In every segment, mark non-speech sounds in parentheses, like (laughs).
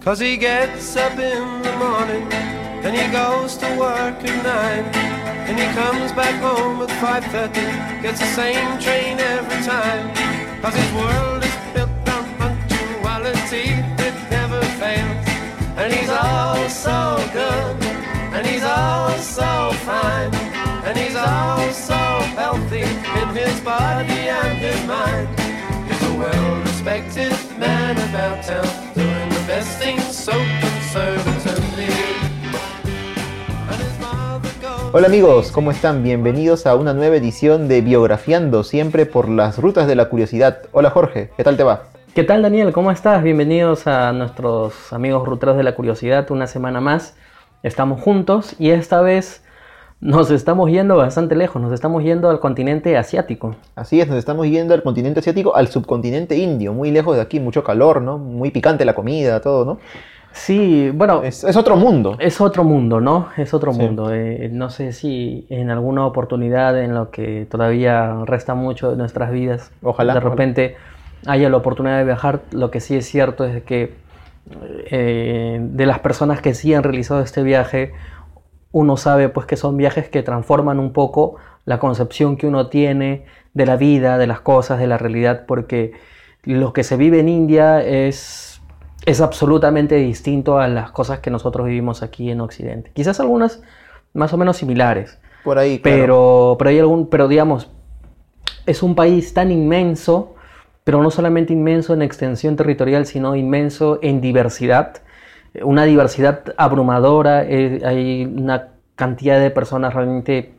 Cause he gets up in the morning and he goes to work at nine. And he comes back home at 5.30, gets the same train every time. Cause his world is built on punctuality, it never fails. And he's all so good, and he's all so fine. And he's all so healthy in his body and his mind. He's a well-respected man about town, Hola amigos, ¿cómo están? Bienvenidos a una nueva edición de Biografiando, siempre por las rutas de la curiosidad. Hola Jorge, ¿qué tal te va? ¿Qué tal Daniel? ¿Cómo estás? Bienvenidos a nuestros amigos ruteros de la curiosidad, una semana más. Estamos juntos y esta vez nos estamos yendo bastante lejos, nos estamos yendo al continente asiático. Así es, nos estamos yendo al continente asiático, al subcontinente indio, muy lejos de aquí, mucho calor, ¿no? Muy picante la comida, todo, ¿no? Sí, bueno, Es, es otro mundo. es otro mundo, ¿no? Es otro Sí. mundo. Eh, no sé si en alguna oportunidad en lo que todavía resta mucho de nuestras vidas, Ojalá, de ojalá. repente haya la oportunidad de viajar. Lo que sí es cierto es que eh, de las personas que sí han realizado este viaje, uno sabe pues que son viajes que transforman un poco la concepción que uno tiene de la vida, de las cosas, de la realidad, porque lo que se vive en India es, es absolutamente distinto a las cosas que nosotros vivimos aquí en Occidente. Quizás algunas más o menos similares, Por ahí, claro. pero, pero hay algún, pero digamos, es un país tan inmenso, pero no solamente inmenso en extensión territorial, sino inmenso en diversidad, una diversidad abrumadora, eh, hay una cantidad de personas realmente,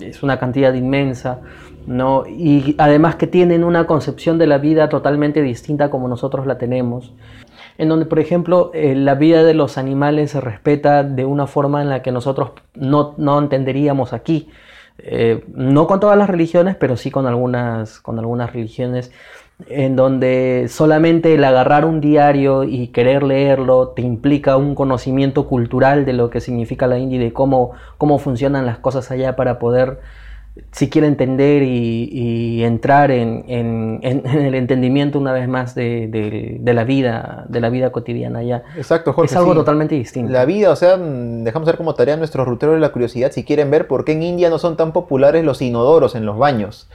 es una cantidad inmensa, ¿no? Y además que tienen una concepción de la vida totalmente distinta como nosotros la tenemos en donde, por ejemplo, eh, la vida de los animales se respeta de una forma en la que nosotros no, no entenderíamos aquí. Eh, no con todas las religiones, pero sí con algunas, con algunas religiones, en donde solamente el agarrar un diario y querer leerlo te implica un conocimiento cultural de lo que significa la India y de cómo, cómo funcionan las cosas allá para poder siquiera entender y, y entrar en, en- el entendimiento una vez más de, de- de la vida, de la vida cotidiana allá. Exacto, Jorge. es algo sí. totalmente distinto. La vida, o sea, mm, dejamos ver como tarea a nuestros ruteros de la curiosidad si quieren ver por qué en India no son tan populares los inodoros en los baños.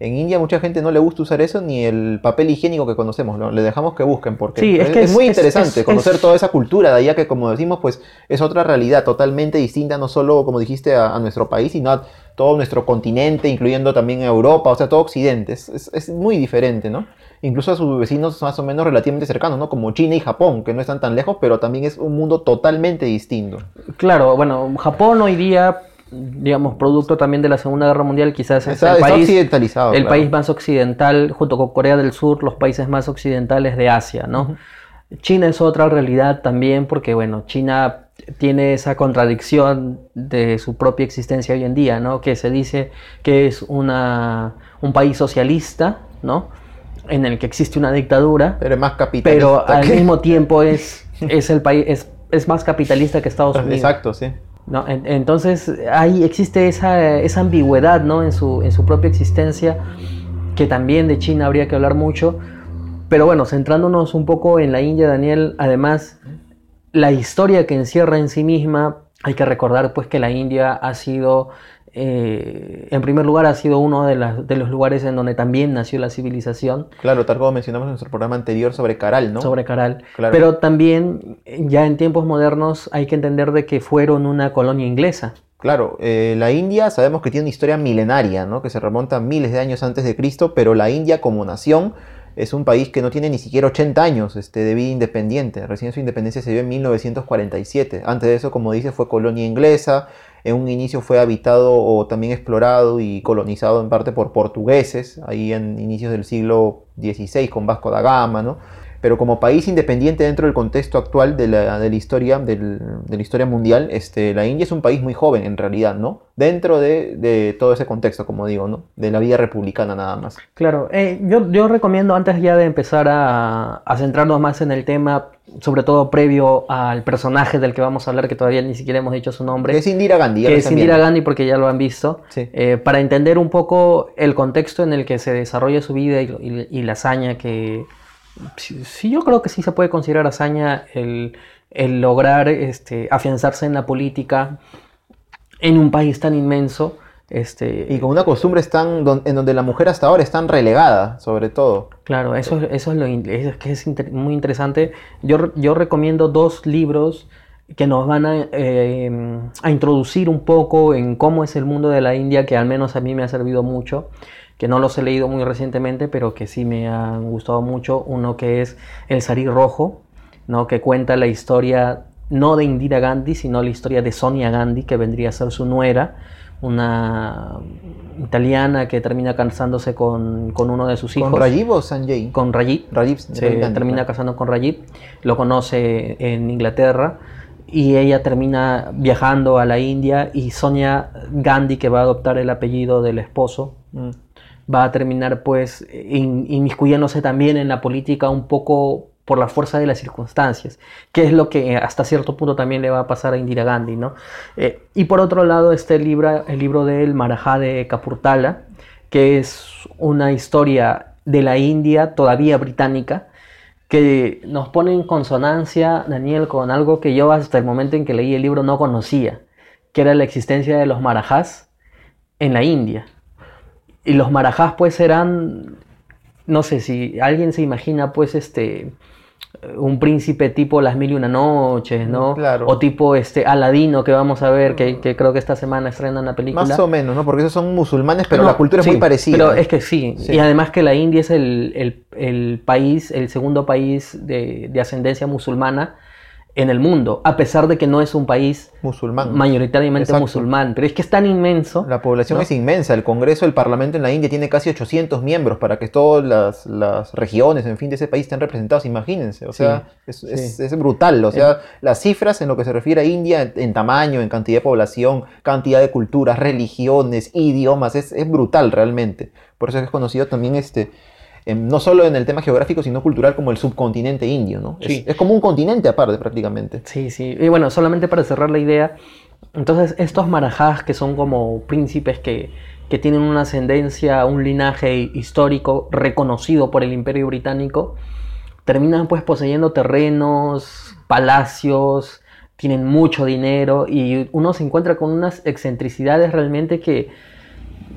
En India mucha gente no le gusta usar eso ni el papel higiénico que conocemos, ¿no? Le dejamos que busquen porque Sí, es que es- muy es- interesante es- conocer toda esa cultura de allá que como decimos pues es otra realidad totalmente distinta no solo como dijiste a, a nuestro país sino a todo nuestro continente incluyendo también a Europa, o sea todo Occidente, es muy diferente, ¿no? Incluso a sus vecinos más o menos relativamente cercanos, ¿no? Como China y Japón, que no están tan lejos, pero también es un mundo totalmente distinto. Claro, bueno, Japón hoy día, digamos, producto también de la Segunda Guerra Mundial, quizás es Está, el está país, occidentalizado. el claro. país más occidental, junto con Corea del Sur, los países más occidentales de Asia, ¿no? China es otra realidad también porque, bueno, China tiene esa contradicción de su propia existencia hoy en día, ¿no? Que se dice que es una, un país socialista, ¿no? En el que existe una dictadura, Pero es más capitalista. pero al que- mismo (laughs) tiempo es, es el país, es, es más capitalista que Estados Unidos. Exacto, sí. ¿No? En- Entonces ahí existe esa, esa ambigüedad ¿no? en, su, en su propia existencia, que también de China habría que hablar mucho. Pero bueno, centrándonos un poco en la India, Daniel, además, la historia que encierra en sí misma, hay que recordar pues que la India ha sido, eh, en primer lugar, ha sido uno de, las- de los lugares en donde también nació la civilización. Claro, tal como mencionamos en nuestro programa anterior sobre Caral, ¿no? sobre Caral. Claro. Pero también, ya en tiempos modernos, hay que entender de que fueron una colonia inglesa. Claro, eh, la India sabemos que tiene una historia milenaria, ¿no? Que se remonta a miles de años antes de Cristo, pero la India como nación es un país que no tiene ni siquiera 80 años este, de vida independiente. Recién su independencia se dio en 1947. Antes de eso, como dice, fue colonia inglesa. En un inicio fue habitado o también explorado y colonizado en parte por portugueses, ahí en inicios del siglo XVI con Vasco da Gama, ¿no? Pero como país independiente dentro del contexto actual de la, de la historia, del- de la historia mundial, este, la India es un país muy joven en realidad, ¿no? Dentro de, de todo ese contexto, como digo, ¿no? De la vida republicana nada más. Claro, eh, yo, yo recomiendo antes ya de empezar a, a centrarnos más en el tema, sobre todo previo al personaje del que vamos a hablar, que todavía ni siquiera hemos dicho su nombre, Que es Indira Gandhi. que es Indira. Gandhi porque ya lo han visto, Sí. eh, para entender un poco el contexto en el que se desarrolla su vida y, y- y la hazaña que, Sí, sí, yo creo que sí se puede considerar hazaña el, el lograr este, afianzarse en la política en un país tan inmenso. Este, Y con una costumbre tan, don- en donde la mujer hasta ahora es tan relegada, sobre todo. Claro, eso, eso es lo es, que es inter- muy interesante. Yo, yo recomiendo dos libros que nos van a, eh, a introducir un poco en cómo es el mundo de la India, que al menos a mí me ha servido mucho, que no los he leído muy recientemente, pero que sí me han gustado mucho. Uno que es El Sari Rojo, ¿no? que cuenta la historia no de Indira Gandhi, sino la historia de Sonia Gandhi, que vendría a ser su nuera, una italiana que termina casándose con, con uno de sus hijos. ¿Con Rajiv o Sanjay? Con Rajiv. Rajiv Se Gandhi, termina casando con Rajiv. Lo conoce en Inglaterra. Y ella termina viajando a la India. Y Sonia Gandhi, que va a adoptar el apellido del esposo, Mm. Va a terminar pues in- inmiscuyéndose también en la política un poco por la fuerza de las circunstancias, que es lo que hasta cierto punto también le va a pasar a Indira Gandhi, ¿no? Eh, y por otro lado está el libro, el libro del Marajá de Kapurthala, que es una historia de la India todavía británica, que nos pone en consonancia, Daniel, con algo que yo hasta el momento en que leí el libro no conocía, que era la existencia de los marajás en la India. Y los marajás pues eran, no sé si alguien se imagina pues este un príncipe tipo Las Mil y Una Noches, ¿no? Claro. O tipo este Aladino que vamos a ver, que, que creo que esta semana estrenan la película. Más o menos, ¿no? Porque esos son musulmanes, pero No, la cultura es muy parecida. Pero es que sí. Sí. Y además que la India es el, el- el país, el segundo país de, de ascendencia musulmana en el mundo, a pesar de que no es un país Musulmán. mayoritariamente Exacto. musulmán. Pero es que es tan inmenso. La población ¿no? es inmensa. El Congreso, el Parlamento en la India tiene casi 800 miembros para que todas las, las regiones, en fin, de ese país estén representadas. Imagínense. O sea, es, es- es brutal. O sea, las cifras en lo que se refiere a India, en, en tamaño, en cantidad de población, cantidad de culturas, religiones, idiomas, es, es brutal realmente. Por eso es conocido también este. No solo en el tema geográfico, sino cultural como el subcontinente indio, ¿no? Es- Sí. es como un continente aparte prácticamente. Sí, sí. Y bueno, solamente para cerrar la idea, entonces estos marajás que son como príncipes que, que tienen una ascendencia, un linaje histórico reconocido por el imperio británico, terminan pues poseyendo terrenos, palacios, tienen mucho dinero y uno se encuentra con unas excentricidades realmente que,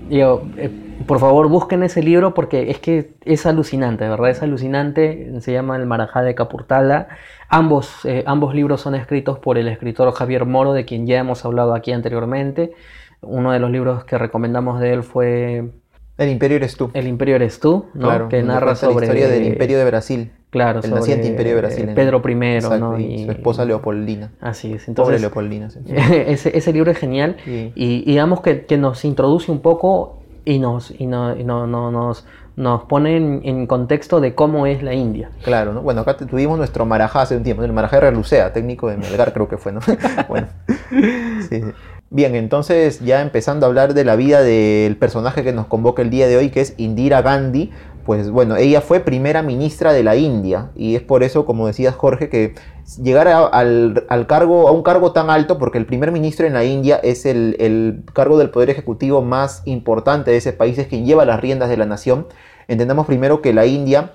digo, eh, por favor busquen ese libro porque es que es alucinante, de verdad es alucinante, se llama El Marajá de Capurtala, ambos, eh, ambos libros son escritos por el escritor Javier Moro, de quien ya hemos hablado aquí anteriormente, uno de los libros que recomendamos de él fue El imperio eres tú. El Imperio eres tú, ¿no? Claro, que narra sobre la historia del imperio de Brasil. Claro, el naciente imperio de Brasil. en- Pedro I, Exacto, ¿no? y su esposa Leopoldina. Así es. Pobre Entonces, Leopoldina. sí. (laughs) ese, ese libro es genial Sí. y, y digamos que, que nos introduce un poco y nos, y no, no- no- nos, nos pone en, en contexto de cómo es la India. Claro, ¿no? Bueno, acá tuvimos nuestro Marajá hace un tiempo, el Marajá de Relucea, técnico de Melgar creo que fue, ¿no? (laughs) bueno. Sí. Bien, entonces ya empezando a hablar de la vida del personaje que nos convoca el día de hoy, que es Indira Gandhi, pues bueno, ella fue primera ministra de la India y es por eso, como decías Jorge, que llegar a, al, al cargo, a un cargo tan alto, porque el primer ministro en la India es el, el cargo del poder ejecutivo más importante de ese país, es quien lleva las riendas de la nación. Entendamos primero que la India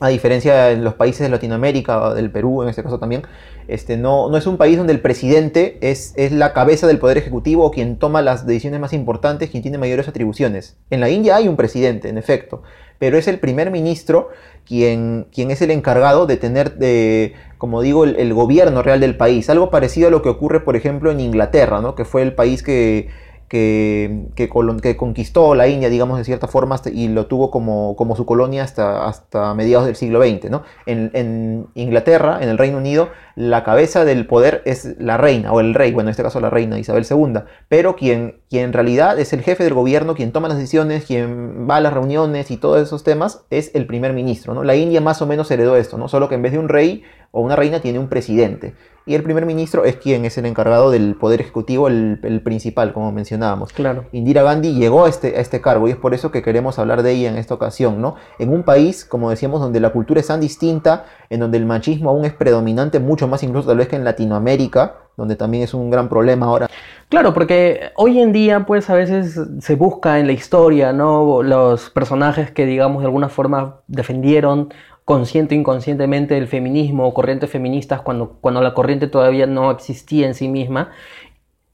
a diferencia de los países de Latinoamérica, del Perú en este caso también, este, no, no es un país donde el presidente es, es la cabeza del poder ejecutivo quien toma las decisiones más importantes, quien tiene mayores atribuciones. En la India hay un presidente, en efecto, pero es el primer ministro quien, quien es el encargado de tener, de, como digo, el, el gobierno real del país. Algo parecido a lo que ocurre, por ejemplo, en Inglaterra, ¿no? que fue el país que, que, conquistó la India, digamos, de cierta forma, y lo tuvo como, su colonia hasta, mediados del siglo XX. ¿no? En, en Inglaterra, en el Reino Unido, la cabeza del poder es la reina, o el rey, bueno, en este caso la reina Isabel II, pero quien, quien en realidad es el jefe del gobierno, quien toma las decisiones, quien va a las reuniones y todos esos temas, es el primer ministro. ¿no? La India más o menos heredó esto, ¿no? solo que en vez de un rey o una reina tiene un presidente. Y el primer ministro es quien es el encargado del poder ejecutivo, el, el principal, como mencionábamos. Claro. Indira Gandhi llegó a este, a este cargo y es por eso que queremos hablar de ella en esta ocasión, ¿no? En un país, como decíamos, donde la cultura es tan distinta, en donde el machismo aún es predominante, mucho más incluso tal vez que en Latinoamérica, donde también es un gran problema ahora. Claro, porque hoy en día, pues a veces se busca en la historia, ¿no? Los personajes que, digamos, de alguna forma defendieron consciente o inconscientemente del feminismo o corrientes feministas cuando, cuando la corriente todavía no existía en sí misma.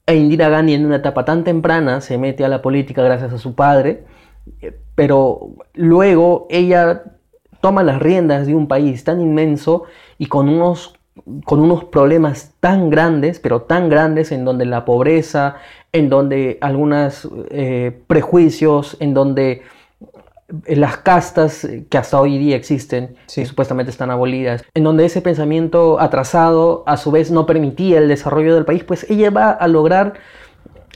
E Indira Gandhi en una etapa tan temprana se mete a la política gracias a su padre, eh, pero luego ella toma las riendas de un país tan inmenso y con unos, con unos problemas tan grandes, pero tan grandes en donde la pobreza, en donde algunos eh, prejuicios, en donde las castas que hasta hoy día existen, supuestamente están abolidas, en donde ese pensamiento atrasado a su vez no permitía el desarrollo del país, pues ella va a lograr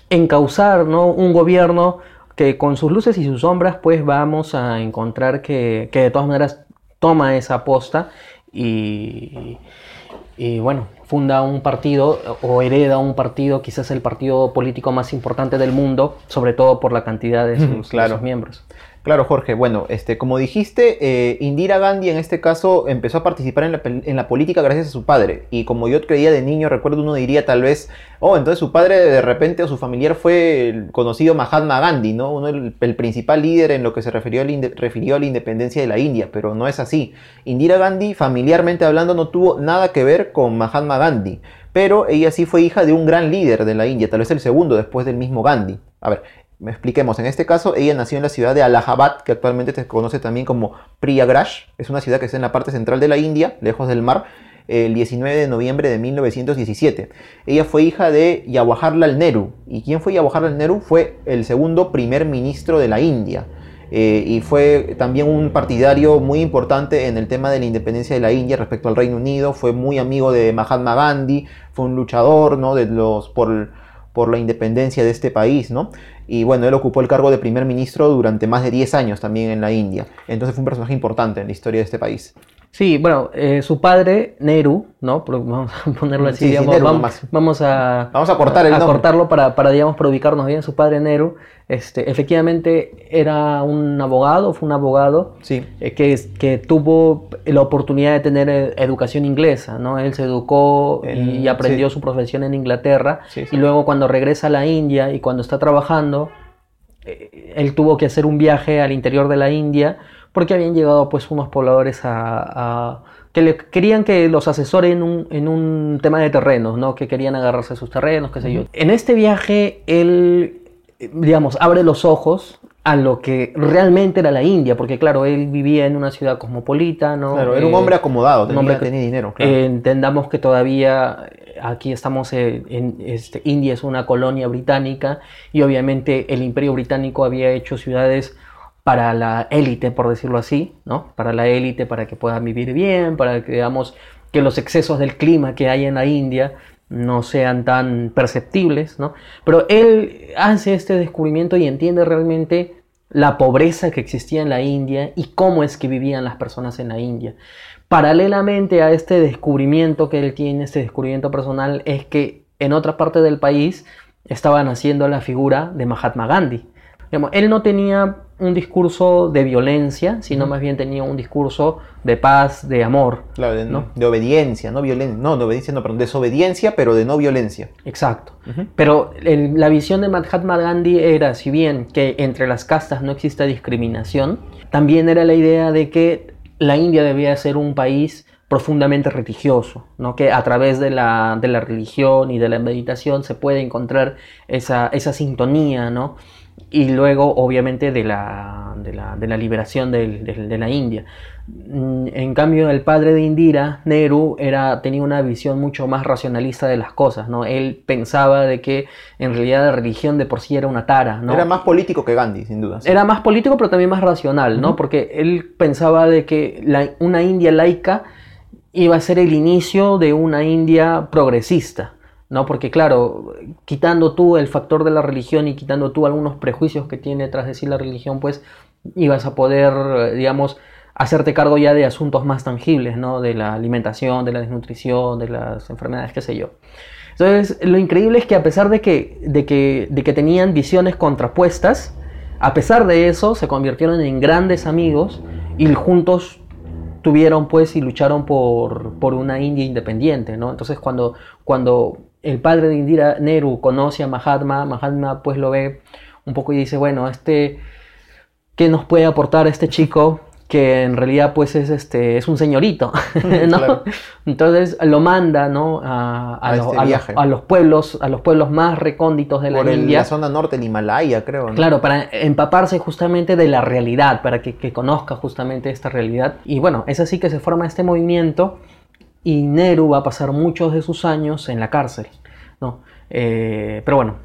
encauzar ¿no? un gobierno que con sus luces y sus sombras pues vamos a encontrar que, de todas maneras toma esa aposta y, y bueno, funda un partido o hereda un partido, quizás el partido político más importante del mundo, sobre todo por la cantidad de (laughs) sus, de sus miembros. Claro, Jorge. Bueno, este, como dijiste, eh, Indira Gandhi en este caso empezó a participar en la, política gracias a su padre. Y como yo creía de niño, recuerdo uno diría tal vez, oh, entonces su padre de repente o su familiar fue el conocido Mahatma Gandhi, ¿no? Uno, el, principal líder en lo que se refirió, refirió a la independencia de la India, pero no es así. Indira Gandhi, familiarmente hablando, no tuvo nada que ver con Mahatma Gandhi pero ella sí fue hija de un gran líder de la India, tal vez el segundo después del mismo Gandhi. A ver, me expliquemos, en este caso ella nació en la ciudad de Allahabad, que actualmente se conoce también como Priyagraj, es una ciudad que está en la parte central de la India, lejos del mar, el 19 de noviembre de 1917. Ella fue hija de Jawaharlal Nehru. ¿Y quién fue Jawaharlal Nehru? Fue el segundo primer ministro de la India. Eh, y fue también un partidario muy importante en el tema de la independencia de la India respecto al Reino Unido. Fue muy amigo de Mahatma Gandhi, fue un luchador ¿no? de los, por, por la independencia de este país. ¿no? Y bueno, él ocupó el cargo de primer ministro durante más de 10 años también en la India. Entonces fue un personaje importante en la historia de este país. Sí, bueno, eh, su padre, Nehru, ¿no? Vamos a ponerlo así, digamos, vamos, a, vamos a cortar el a, cortarlo para, para, digamos, para ubicarnos bien. Su padre, Nehru, este, efectivamente era un abogado, fue un abogado sí. Eh, que, que tuvo la oportunidad de tener eh, educación inglesa, ¿no? Él se educó y, aprendió su profesión en Inglaterra y luego cuando regresa a la India y cuando está trabajando, él tuvo que hacer un viaje al interior de la India porque habían llegado pues unos pobladores a, que le querían que los asesoren en un, tema de terrenos, ¿no? Que querían agarrarse a sus terrenos, qué sé yo. En este viaje él, digamos, abre los ojos a lo que realmente era la India, porque claro, él vivía en una ciudad cosmopolita, ¿no? Claro, era un hombre acomodado, tenía, un hombre que, tenía dinero. Claro. entendamos que todavía aquí estamos en, este, India es una colonia británica y obviamente el Imperio británico había hecho ciudades para la élite, por decirlo así, ¿no? Para la élite, para que puedan vivir bien, para que digamos que los excesos del clima que hay en la India no sean tan perceptibles, ¿no? Pero él hace este descubrimiento y entiende realmente la pobreza que existía en la India y cómo es que vivían las personas en la India. Paralelamente a este descubrimiento que él tiene, este descubrimiento personal, es que en otra parte del país estaba naciendo la figura de Mahatma Gandhi. él no tenía un discurso de violencia, sino más bien tenía un discurso de paz, de amor. Claro, de, de obediencia, no violencia, no, de obediencia, no, perdón, desobediencia, pero de no violencia. Exacto. Pero la visión de Mahatma Gandhi era, si bien que entre las castas no exista discriminación, también era la idea de que la India debía ser un país profundamente religioso, ¿no? que a través de la, de la religión y de la meditación se puede encontrar esa, esa sintonía, ¿no? Y luego obviamente de la, de la, de la liberación de, de, la India. Mm, en cambio, el padre de Indira, Nehru, era, tenía una visión mucho más racionalista de las cosas. ¿no? Él pensaba de que en realidad la religión de por sí era una tara. ¿no? Era más político que Gandhi, sin duda. Era más político, pero también más racional, ¿no? porque él pensaba de que la, una India laica iba a ser el inicio de una India progresista. ¿No? Porque claro, quitando tú el factor de la religión y quitando tú algunos prejuicios que tiene tras de sí la religión, pues ibas a poder, digamos, hacerte cargo ya de asuntos más tangibles, ¿no? De la alimentación, de la desnutrición, de las enfermedades, qué sé yo. Entonces, lo increíble es que a pesar de que, de que, de que tenían visiones contrapuestas, a pesar de eso, se convirtieron en grandes amigos y juntos tuvieron pues y lucharon por, por una India independiente, ¿no? Entonces cuando, cuando el padre de Indira Nehru conoce a Mahatma, Mahatma pues lo ve un poco y dice, bueno, este, ¿qué nos puede aportar este chico que en realidad pues es este es un señorito, (laughs) (laughs) ¿no? Claro. Entonces lo manda, ¿no? A, a A lo- este a los- pueblos, a los pueblos más recónditos de la Por el- India. la zona norte del Himalaya, creo. ¿no? Claro, para empaparse justamente de la realidad, para que, que conozca justamente esta realidad. Y bueno, es así que se forma este movimiento y Nehru va a pasar muchos de sus años en la cárcel, ¿no? Eh, pero bueno,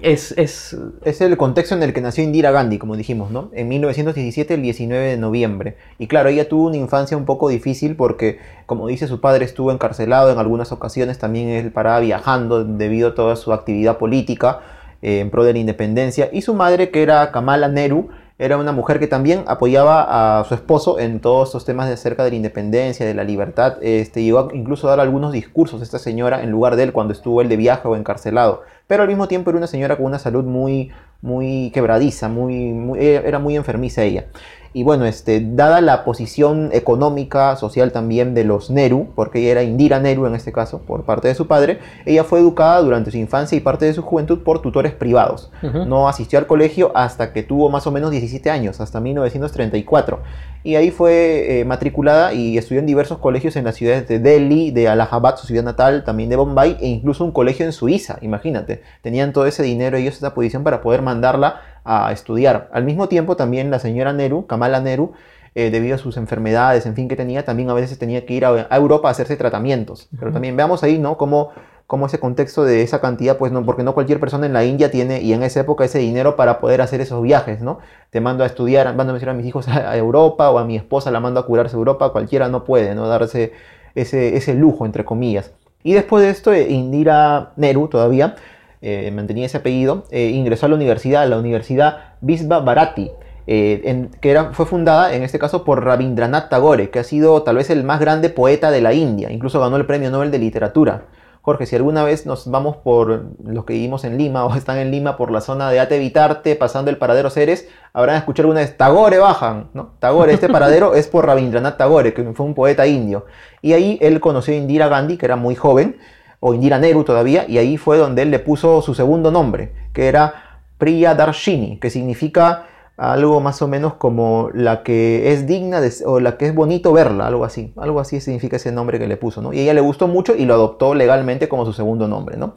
es, es Es el contexto en el que nació Indira Gandhi, como dijimos, ¿no? En 1917, el 19 de noviembre. Y claro, ella tuvo una infancia un poco difícil porque, como dice, su padre estuvo encarcelado en algunas ocasiones, también él paraba viajando debido a toda su actividad política eh, en pro de la independencia. Y su madre, que era Kamala Nehru, era una mujer que también apoyaba a su esposo en todos estos temas de acerca de la independencia, de la libertad. Este, llegó a incluso a dar algunos discursos esta señora en lugar de él cuando estuvo él de viaje o encarcelado. Pero al mismo tiempo era una señora con una salud muy, muy quebradiza, muy, muy- era muy enfermiza ella. Y bueno, este, dada la posición económica, social también de los Nehru, porque ella era Indira Nehru en este caso, por parte de su padre, ella fue educada durante su infancia y parte de su juventud por tutores privados. No asistió al colegio hasta que tuvo más o menos 17 años, hasta 1934. Y ahí fue eh, matriculada y estudió en diversos colegios en las ciudades de Delhi, de Allahabad, su ciudad natal, también de Bombay, e incluso un colegio en Suiza, imagínate. Tenían todo ese dinero ellos, esa posición para poder mandarla a estudiar. Al mismo tiempo también la señora Nehru, Kamala Nehru, eh, debido a sus enfermedades, en fin, que tenía, también a veces tenía que ir a, a Europa a hacerse tratamientos. Pero Ujú. también veamos ahí, ¿no? Cómo, cómo ese contexto de esa cantidad, pues no, porque no cualquier persona en la India tiene, y en esa época, ese dinero para poder hacer esos viajes, ¿no? Te mando a estudiar, mando a mencionar a mis hijos a, a Europa, o a mi esposa la mando a curarse a Europa, cualquiera no puede, ¿no? Darse ese, ese lujo, entre comillas. Y después de esto, eh, Indira Nehru todavía eh, mantenía ese apellido, eh, ingresó a la universidad, a la Universidad Visva Bharati, eh, en- que era, fue fundada en este caso por Rabindranath Tagore, que ha sido tal vez el más grande poeta de la India, incluso ganó el Premio Nobel de Literatura. Jorge, si alguna vez nos vamos por los que vivimos en Lima (laughs) o están en Lima por la zona de Ate Vitarte, pasando el paradero Ceres, habrán escuchado alguna vez Tagore bajan, ¿no? Tagore, este paradero es por Rabindranath Tagore, que fue un poeta indio. Y ahí él conoció a Indira Gandhi, que era muy joven, o Indira Nehru todavía, y ahí fue donde él le puso su segundo nombre, que era Priya Darshini, que significa algo más o menos como la que es digna de, o la que es bonito verla, algo así, algo así significa ese nombre que le puso. Y ella le gustó mucho y lo adoptó legalmente como su segundo nombre, ¿no?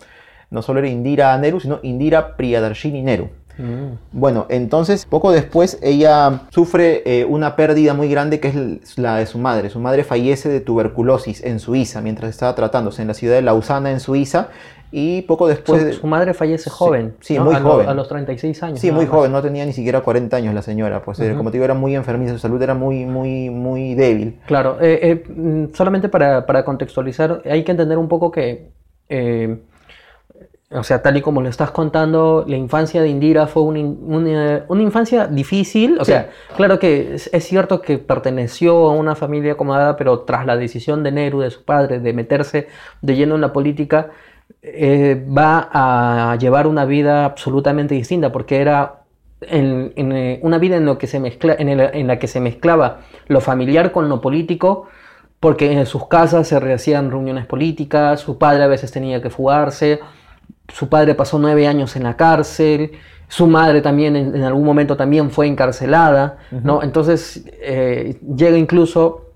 No solo era Indira Nehru, sino Indira Priyadarshini Nehru. Mm. Bueno, entonces poco después ella sufre eh, una pérdida muy grande que es la de su madre. Su madre fallece de tuberculosis en Suiza mientras estaba tratándose en la ciudad de Lausana en Suiza y poco después... su, su madre fallece joven, sí, ¿no? muy a, lo- joven. a los 36 años. Sí, muy más. joven, no tenía ni siquiera 40 años la señora, pues eh, como te digo era muy enfermiza, su salud era muy, muy, muy débil. Claro, eh, eh, mm, solamente para, para contextualizar, hay que entender un poco que, o sea, tal y como lo estás contando, la infancia de Indira fue una, in- una- una infancia difícil. O Sí. sea, claro que es, es cierto que perteneció a una familia acomodada, pero tras la decisión de Nehru, de su padre, de meterse de lleno en la política, eh, va a llevar una vida absolutamente distinta, porque era en, en, eh, una vida en, lo que se mezcla, en, el- en la que se mezclaba lo familiar con lo político, porque en sus casas se hacían reuniones políticas, su padre a veces tenía que fugarse, su padre pasó nueve años en la cárcel, su madre también en, en algún momento también fue encarcelada, ¿no? Entonces eh, llega incluso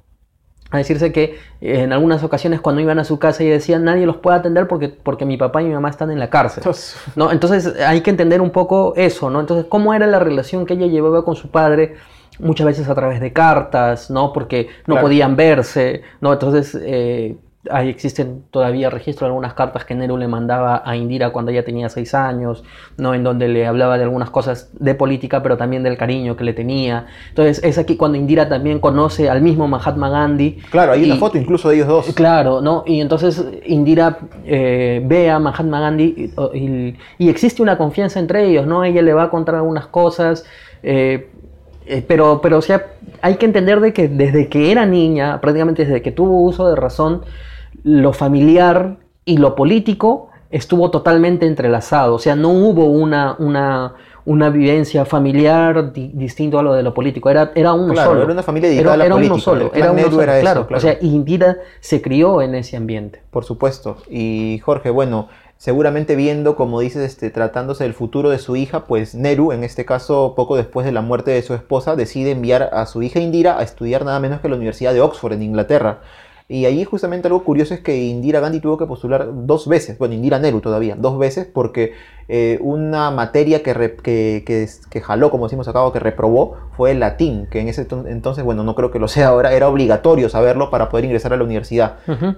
a decirse que eh, en algunas ocasiones cuando iban a su casa y decían nadie los puede atender porque, porque mi papá y mi mamá están en la cárcel. Entonces, ¿no? Entonces hay que entender un poco eso, ¿no? Entonces, ¿cómo era la relación que ella llevaba con su padre? Muchas veces a través de cartas, ¿no? Porque no Claro. podían verse, ¿no? Entonces, eh, ahí existen todavía registros de algunas cartas que Nehru le mandaba a Indira cuando ella tenía seis años, ¿no? En donde le hablaba de algunas cosas de política, pero también del cariño que le tenía. Entonces, es aquí cuando Indira también conoce al mismo Mahatma Gandhi. claro, hay una foto incluso de ellos dos. Claro, ¿no? Y entonces Indira eh, ve a Mahatma Gandhi y, y- y existe una confianza entre ellos, ¿no? Ella le va a contar algunas cosas, eh, eh, pero, pero o sea, hay que entender de que desde que era niña, prácticamente desde que tuvo uso de razón, lo familiar y lo político estuvo totalmente entrelazado, o sea, no hubo una, una, una vivencia familiar di- distinto a lo de lo político, era, era uno Claro, solo. era una familia dedicada Era, a la era política. uno solo, era uno solo, era eso, claro. O sea, Indira se crió en ese ambiente. Por supuesto. Y Jorge, bueno, seguramente viendo, como dices, este, tratándose del futuro de su hija, pues Nehru, en este caso, poco después de la muerte de su esposa, decide enviar a su hija Indira a estudiar nada menos que la Universidad de Oxford, en Inglaterra. Y ahí justamente algo curioso es que Indira Gandhi tuvo que postular dos veces, bueno, Indira Nehru todavía, dos veces, porque eh, una materia que, que, que, jaló, como decimos acá, o que reprobó, fue el latín, que en ese entonces, bueno, no creo que lo sea ahora, era obligatorio saberlo para poder ingresar a la universidad.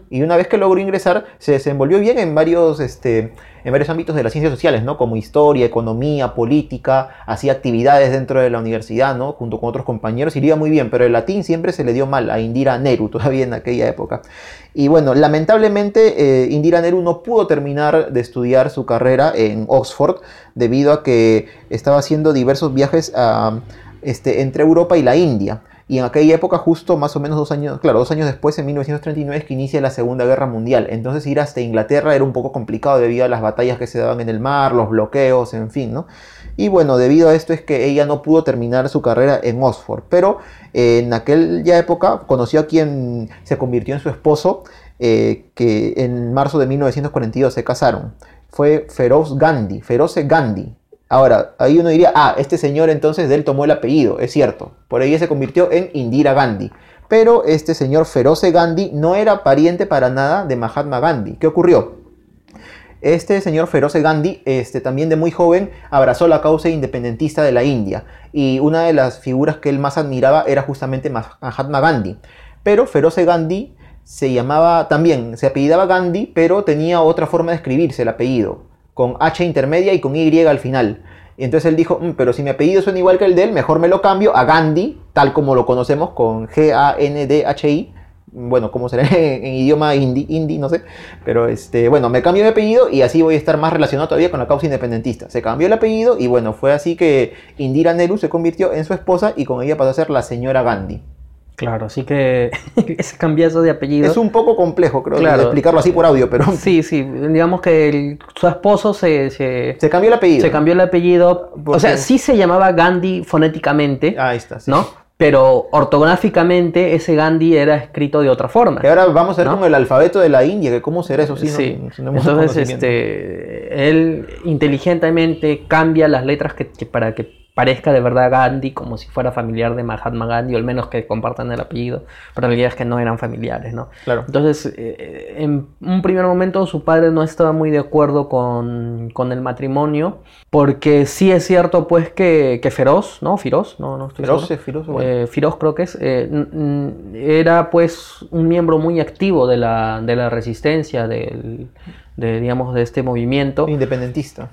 Y una vez que logró ingresar, se desenvolvió bien en varios, este, en varios ámbitos de las ciencias sociales, ¿no? Como historia, economía, política, hacía actividades dentro de la universidad, ¿no? Junto con otros compañeros, iría muy bien, pero el latín siempre se le dio mal a Indira Nehru, (laughs) todavía en aquella época. Y bueno, lamentablemente eh, Indira Nehru no pudo terminar de estudiar su carrera en Oxford debido a que estaba haciendo diversos viajes este, entre Europa y la India. Y en aquella época, justo más o menos dos años, claro, dos años después, en 1939, es que inicia la Segunda Guerra Mundial. Entonces ir hasta Inglaterra era un poco complicado debido a las batallas que se daban en el mar, los bloqueos, en fin, ¿no? Y bueno, debido a esto es que ella no pudo terminar su carrera en Oxford. Pero eh, en aquella época conoció a quien se convirtió en su esposo, eh, que en marzo de 1942 se casaron. Fue Feroz Gandhi, Feroce Gandhi, Ahora, ahí uno diría, ah, este señor entonces de él tomó el apellido, es cierto. Por ahí se convirtió en Indira Gandhi. Pero este señor Feroce Gandhi no era pariente para nada de Mahatma Gandhi. ¿Qué ocurrió? Este señor Feroce Gandhi, este, también de muy joven, abrazó la causa independentista de la India. Y una de las figuras que él más admiraba era justamente Mahatma Gandhi. Pero Feroce Gandhi se llamaba también, se apellidaba Gandhi, pero tenía otra forma de escribirse el apellido con H intermedia y con Y al final. Y entonces él dijo, mm, pero si mi apellido suena igual que el de él, mejor me lo cambio a Gandhi, tal como lo conocemos, con G-A-N-D-H-I. Bueno, como será (laughs) en, idioma hindi, hindi, no sé. Pero este, bueno, me cambio de apellido y así voy a estar más relacionado todavía con la causa independentista. Se cambió el apellido y bueno, fue así que Indira Nehru se convirtió en su esposa y con ella pasó a ser la señora Gandhi. Claro, así que (laughs) ese cambiazo de apellido. Es un poco complejo, creo, explicarlo así por audio, pero. (laughs) Sí, sí, digamos que su esposo se, se, cambió el apellido. Se cambió el apellido. O sea, sí se llamaba Gandhi fonéticamente. Ahí está, sí. ¿No? Pero ortográficamente ese Gandhi era escrito de otra forma. Y ahora vamos a ver con el alfabeto de la India, que cómo será eso sí. sí. Entonces, este, él inteligentemente cambia las letras que para que parezca de verdad Gandhi como si fuera familiar de Mahatma Gandhi, o al menos que compartan el apellido, pero en realidad es que no eran familiares, ¿no? Claro. Entonces, eh, en un primer momento su padre no estaba muy de acuerdo con, el matrimonio, porque sí es cierto, pues, que, que Feroz, ¿no? Firoz, no, no estoy Feroz, Firoz, eh, Firoz creo que es, eh, era pues un miembro muy activo de la, de la resistencia, del, de, digamos, de este movimiento. Independentista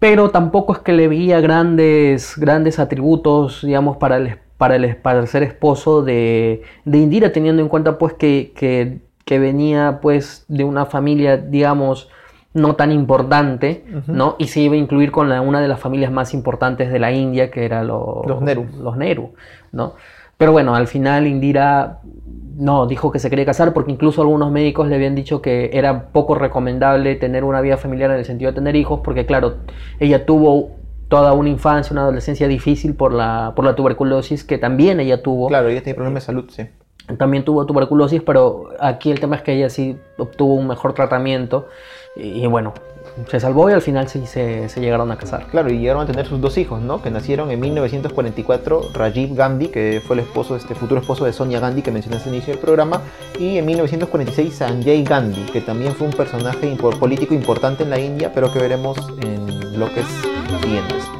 pero tampoco es que le veía grandes, grandes atributos, digamos, para el, para el, para ser esposo de, de, Indira, teniendo en cuenta pues que, que, venía pues de una familia, digamos, no tan importante, ¿no? Y se iba a incluir con la, una de las familias más importantes de la India, que era los Nehru. Los Nehru, ¿no? Pero bueno, al final Indira no, dijo que se quería casar porque incluso algunos médicos le habían dicho que era poco recomendable tener una vida familiar en el sentido de tener hijos, porque claro, ella tuvo toda una infancia, una adolescencia difícil por la, por la tuberculosis, que también ella tuvo. Claro, ella tiene problemas de salud, sí. También tuvo tuberculosis, pero aquí el tema es que ella sí obtuvo un mejor tratamiento y bueno, se salvó y al final sí se, llegaron a casar. Claro, y llegaron a tener sus dos hijos, ¿no? Que nacieron en 1944, Rajiv Gandhi, que fue el esposo, este futuro esposo de Sonia Gandhi que mencioné al inicio del programa, y en 1946 Sanjay Gandhi, que también fue un personaje político importante en la India, pero que veremos en bloques siguientes.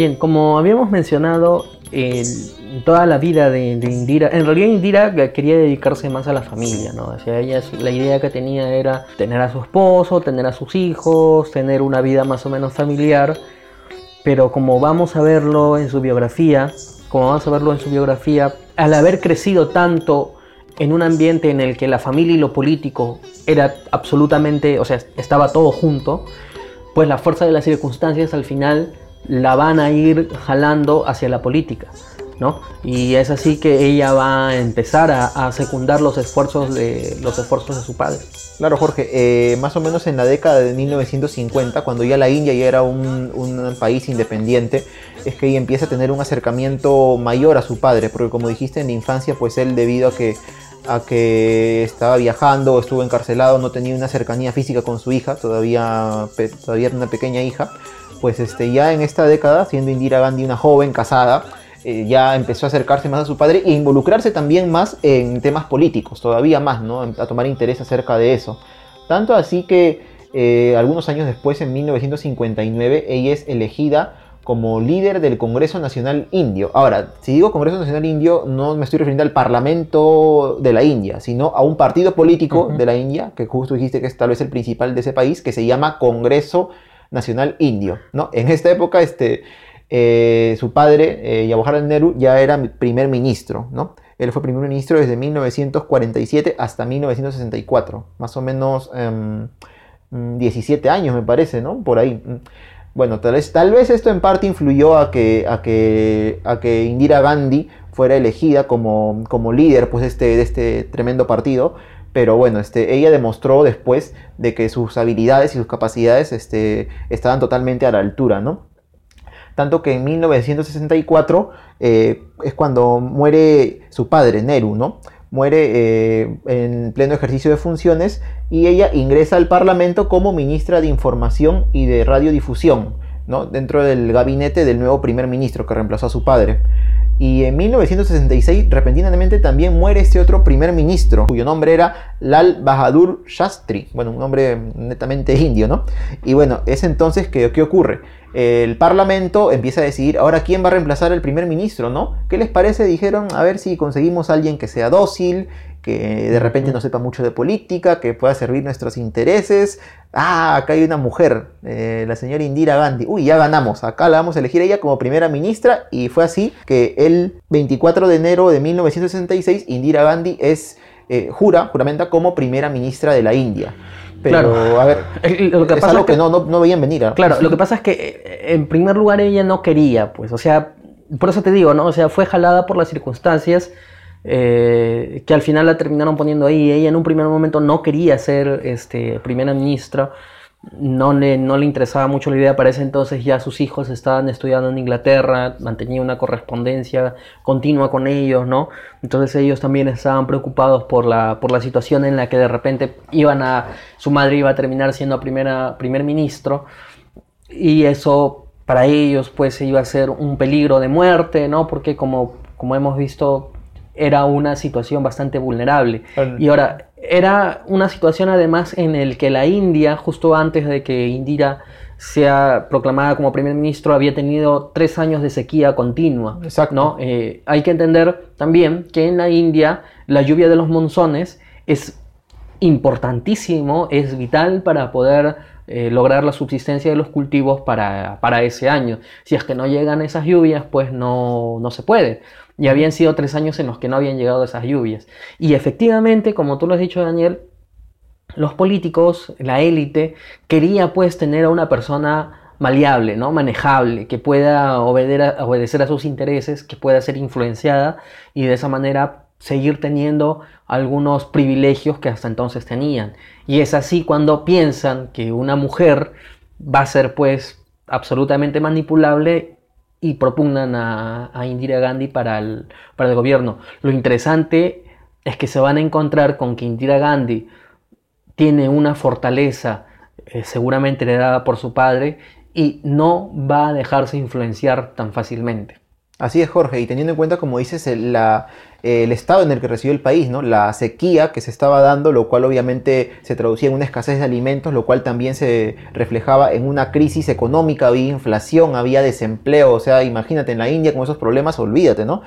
Bien, como habíamos mencionado, toda la vida de, Indira, en realidad Indira quería dedicarse más a la familia, ¿no? O sea, ella la idea que tenía era tener a su esposo, tener a sus hijos, tener una vida más o menos familiar, pero como vamos a verlo en su biografía, como vamos a verlo en su biografía, al haber crecido tanto en un ambiente en el que la familia y lo político era absolutamente, o sea, estaba todo junto, pues la fuerza de las circunstancias al final la van a ir jalando hacia la política. ¿no? Y es así que ella va a empezar a, secundar los esfuerzos, de, los esfuerzos de su padre. Claro, Jorge, eh, más o menos en la década de 1950, cuando ya la India ya era un, país independiente, es que ella empieza a tener un acercamiento mayor a su padre, porque como dijiste en la infancia, pues él debido a que estaba viajando, estuvo encarcelado, no tenía una cercanía física con su hija, todavía, todavía una pequeña hija, pues este, ya en esta década, siendo Indira Gandhi una joven casada, eh, ya empezó a acercarse más a su padre e involucrarse también más en temas políticos, todavía más, ¿no? A tomar interés acerca de eso. Tanto así que eh, algunos años después, en 1959, ella es elegida como líder del Congreso Nacional Indio. Ahora, si digo Congreso Nacional Indio, no me estoy refiriendo al Parlamento de la India, sino a un partido político de la India, que justo dijiste que es tal vez el principal de ese país, que se llama Congreso Nacional Indio. ¿no? En esta época, este, eh, su padre, eh, Jawaharlal Nehru, ya era primer ministro. ¿no? Él fue primer ministro desde 1947 hasta 1964, más o menos 17 em, años me parece, ¿no? Por ahí. Bueno, tal vez, tal vez esto en parte influyó a que, a que, a que Indira Gandhi fuera elegida como, como líder pues, este, de este tremendo partido, pero bueno, este, ella demostró después de que sus habilidades y sus capacidades este, estaban totalmente a la altura, ¿no? Tanto que en 1964 eh, es cuando muere su padre, Nehru, ¿no? muere eh, en pleno ejercicio de funciones y ella ingresa al Parlamento como ministra de Información y de Radiodifusión, ¿no? dentro del gabinete del nuevo primer ministro que reemplazó a su padre. Y en 1966 repentinamente también muere este otro primer ministro, cuyo nombre era Lal Bahadur Shastri, bueno, un nombre netamente indio, ¿no? Y bueno, es entonces que, ¿qué ocurre? el Parlamento empieza a decidir ahora quién va a reemplazar al primer ministro, ¿no? ¿Qué les parece? Dijeron, a ver si conseguimos a alguien que sea dócil, que de repente no sepa mucho de política, que pueda servir nuestros intereses. Ah, acá hay una mujer, eh, la señora Indira Gandhi. Uy, ya ganamos, acá la vamos a elegir ella como primera ministra y fue así que el 24 de enero de 1966 Indira Gandhi es, eh, jura, juramenta como primera ministra de la India. Pero, a ver, (laughs) lo que es algo que, no, no, veían venir. ¿ah? Claro, (laughs) lo que pasa es que, eh, en primer lugar, ella no quería, pues, o sea, por eso te digo, ¿no? O sea, fue jalada por las circunstancias eh, que al final la terminaron poniendo ahí. Ella en un primer momento no quería ser este, primera ministra no le, no le interesaba mucho la idea. Para ese entonces ya sus hijos estaban estudiando en Inglaterra, mantenía una correspondencia continua con ellos, ¿no? Entonces ellos también estaban preocupados por la, por la situación en la que de repente iban a, su madre iba a terminar siendo primera, primer ministro y eso para ellos pues iba a ser un peligro de muerte, ¿no? Porque como, como hemos visto era una situación bastante vulnerable. Y ahora, era una situación además en el que la India, justo antes de que Indira sea proclamada como primer ministro, había tenido tres años de sequía continua. Exacto. ¿no? Eh, hay que entender también que en la India la lluvia de los monzones es importantísimo, es vital para poder eh, lograr la subsistencia de los cultivos para, para, ese año. Si es que no llegan esas lluvias, pues no, no se puede. Y habían sido tres años en los que no habían llegado esas lluvias. Y efectivamente, como tú lo has dicho, Daniel, los políticos, la élite, quería pues tener a una persona maleable, ¿no? manejable, que pueda obedecer a sus intereses, que pueda ser influenciada y de esa manera seguir teniendo algunos privilegios que hasta entonces tenían. Y es así cuando piensan que una mujer va a ser pues absolutamente manipulable y propugnan a, Indira Gandhi para el, para el gobierno. Lo interesante es que se van a encontrar con que Indira Gandhi tiene una fortaleza eh, seguramente heredada por su padre y no va a dejarse influenciar tan fácilmente. Así es, Jorge, y teniendo en cuenta, como dices, la, el estado en el que recibió el país, ¿no? la sequía que se estaba dando, lo cual obviamente se traducía en una escasez de alimentos, lo cual también se reflejaba en una crisis económica, había inflación, había desempleo, o sea, imagínate en la India con esos problemas, olvídate, ¿no?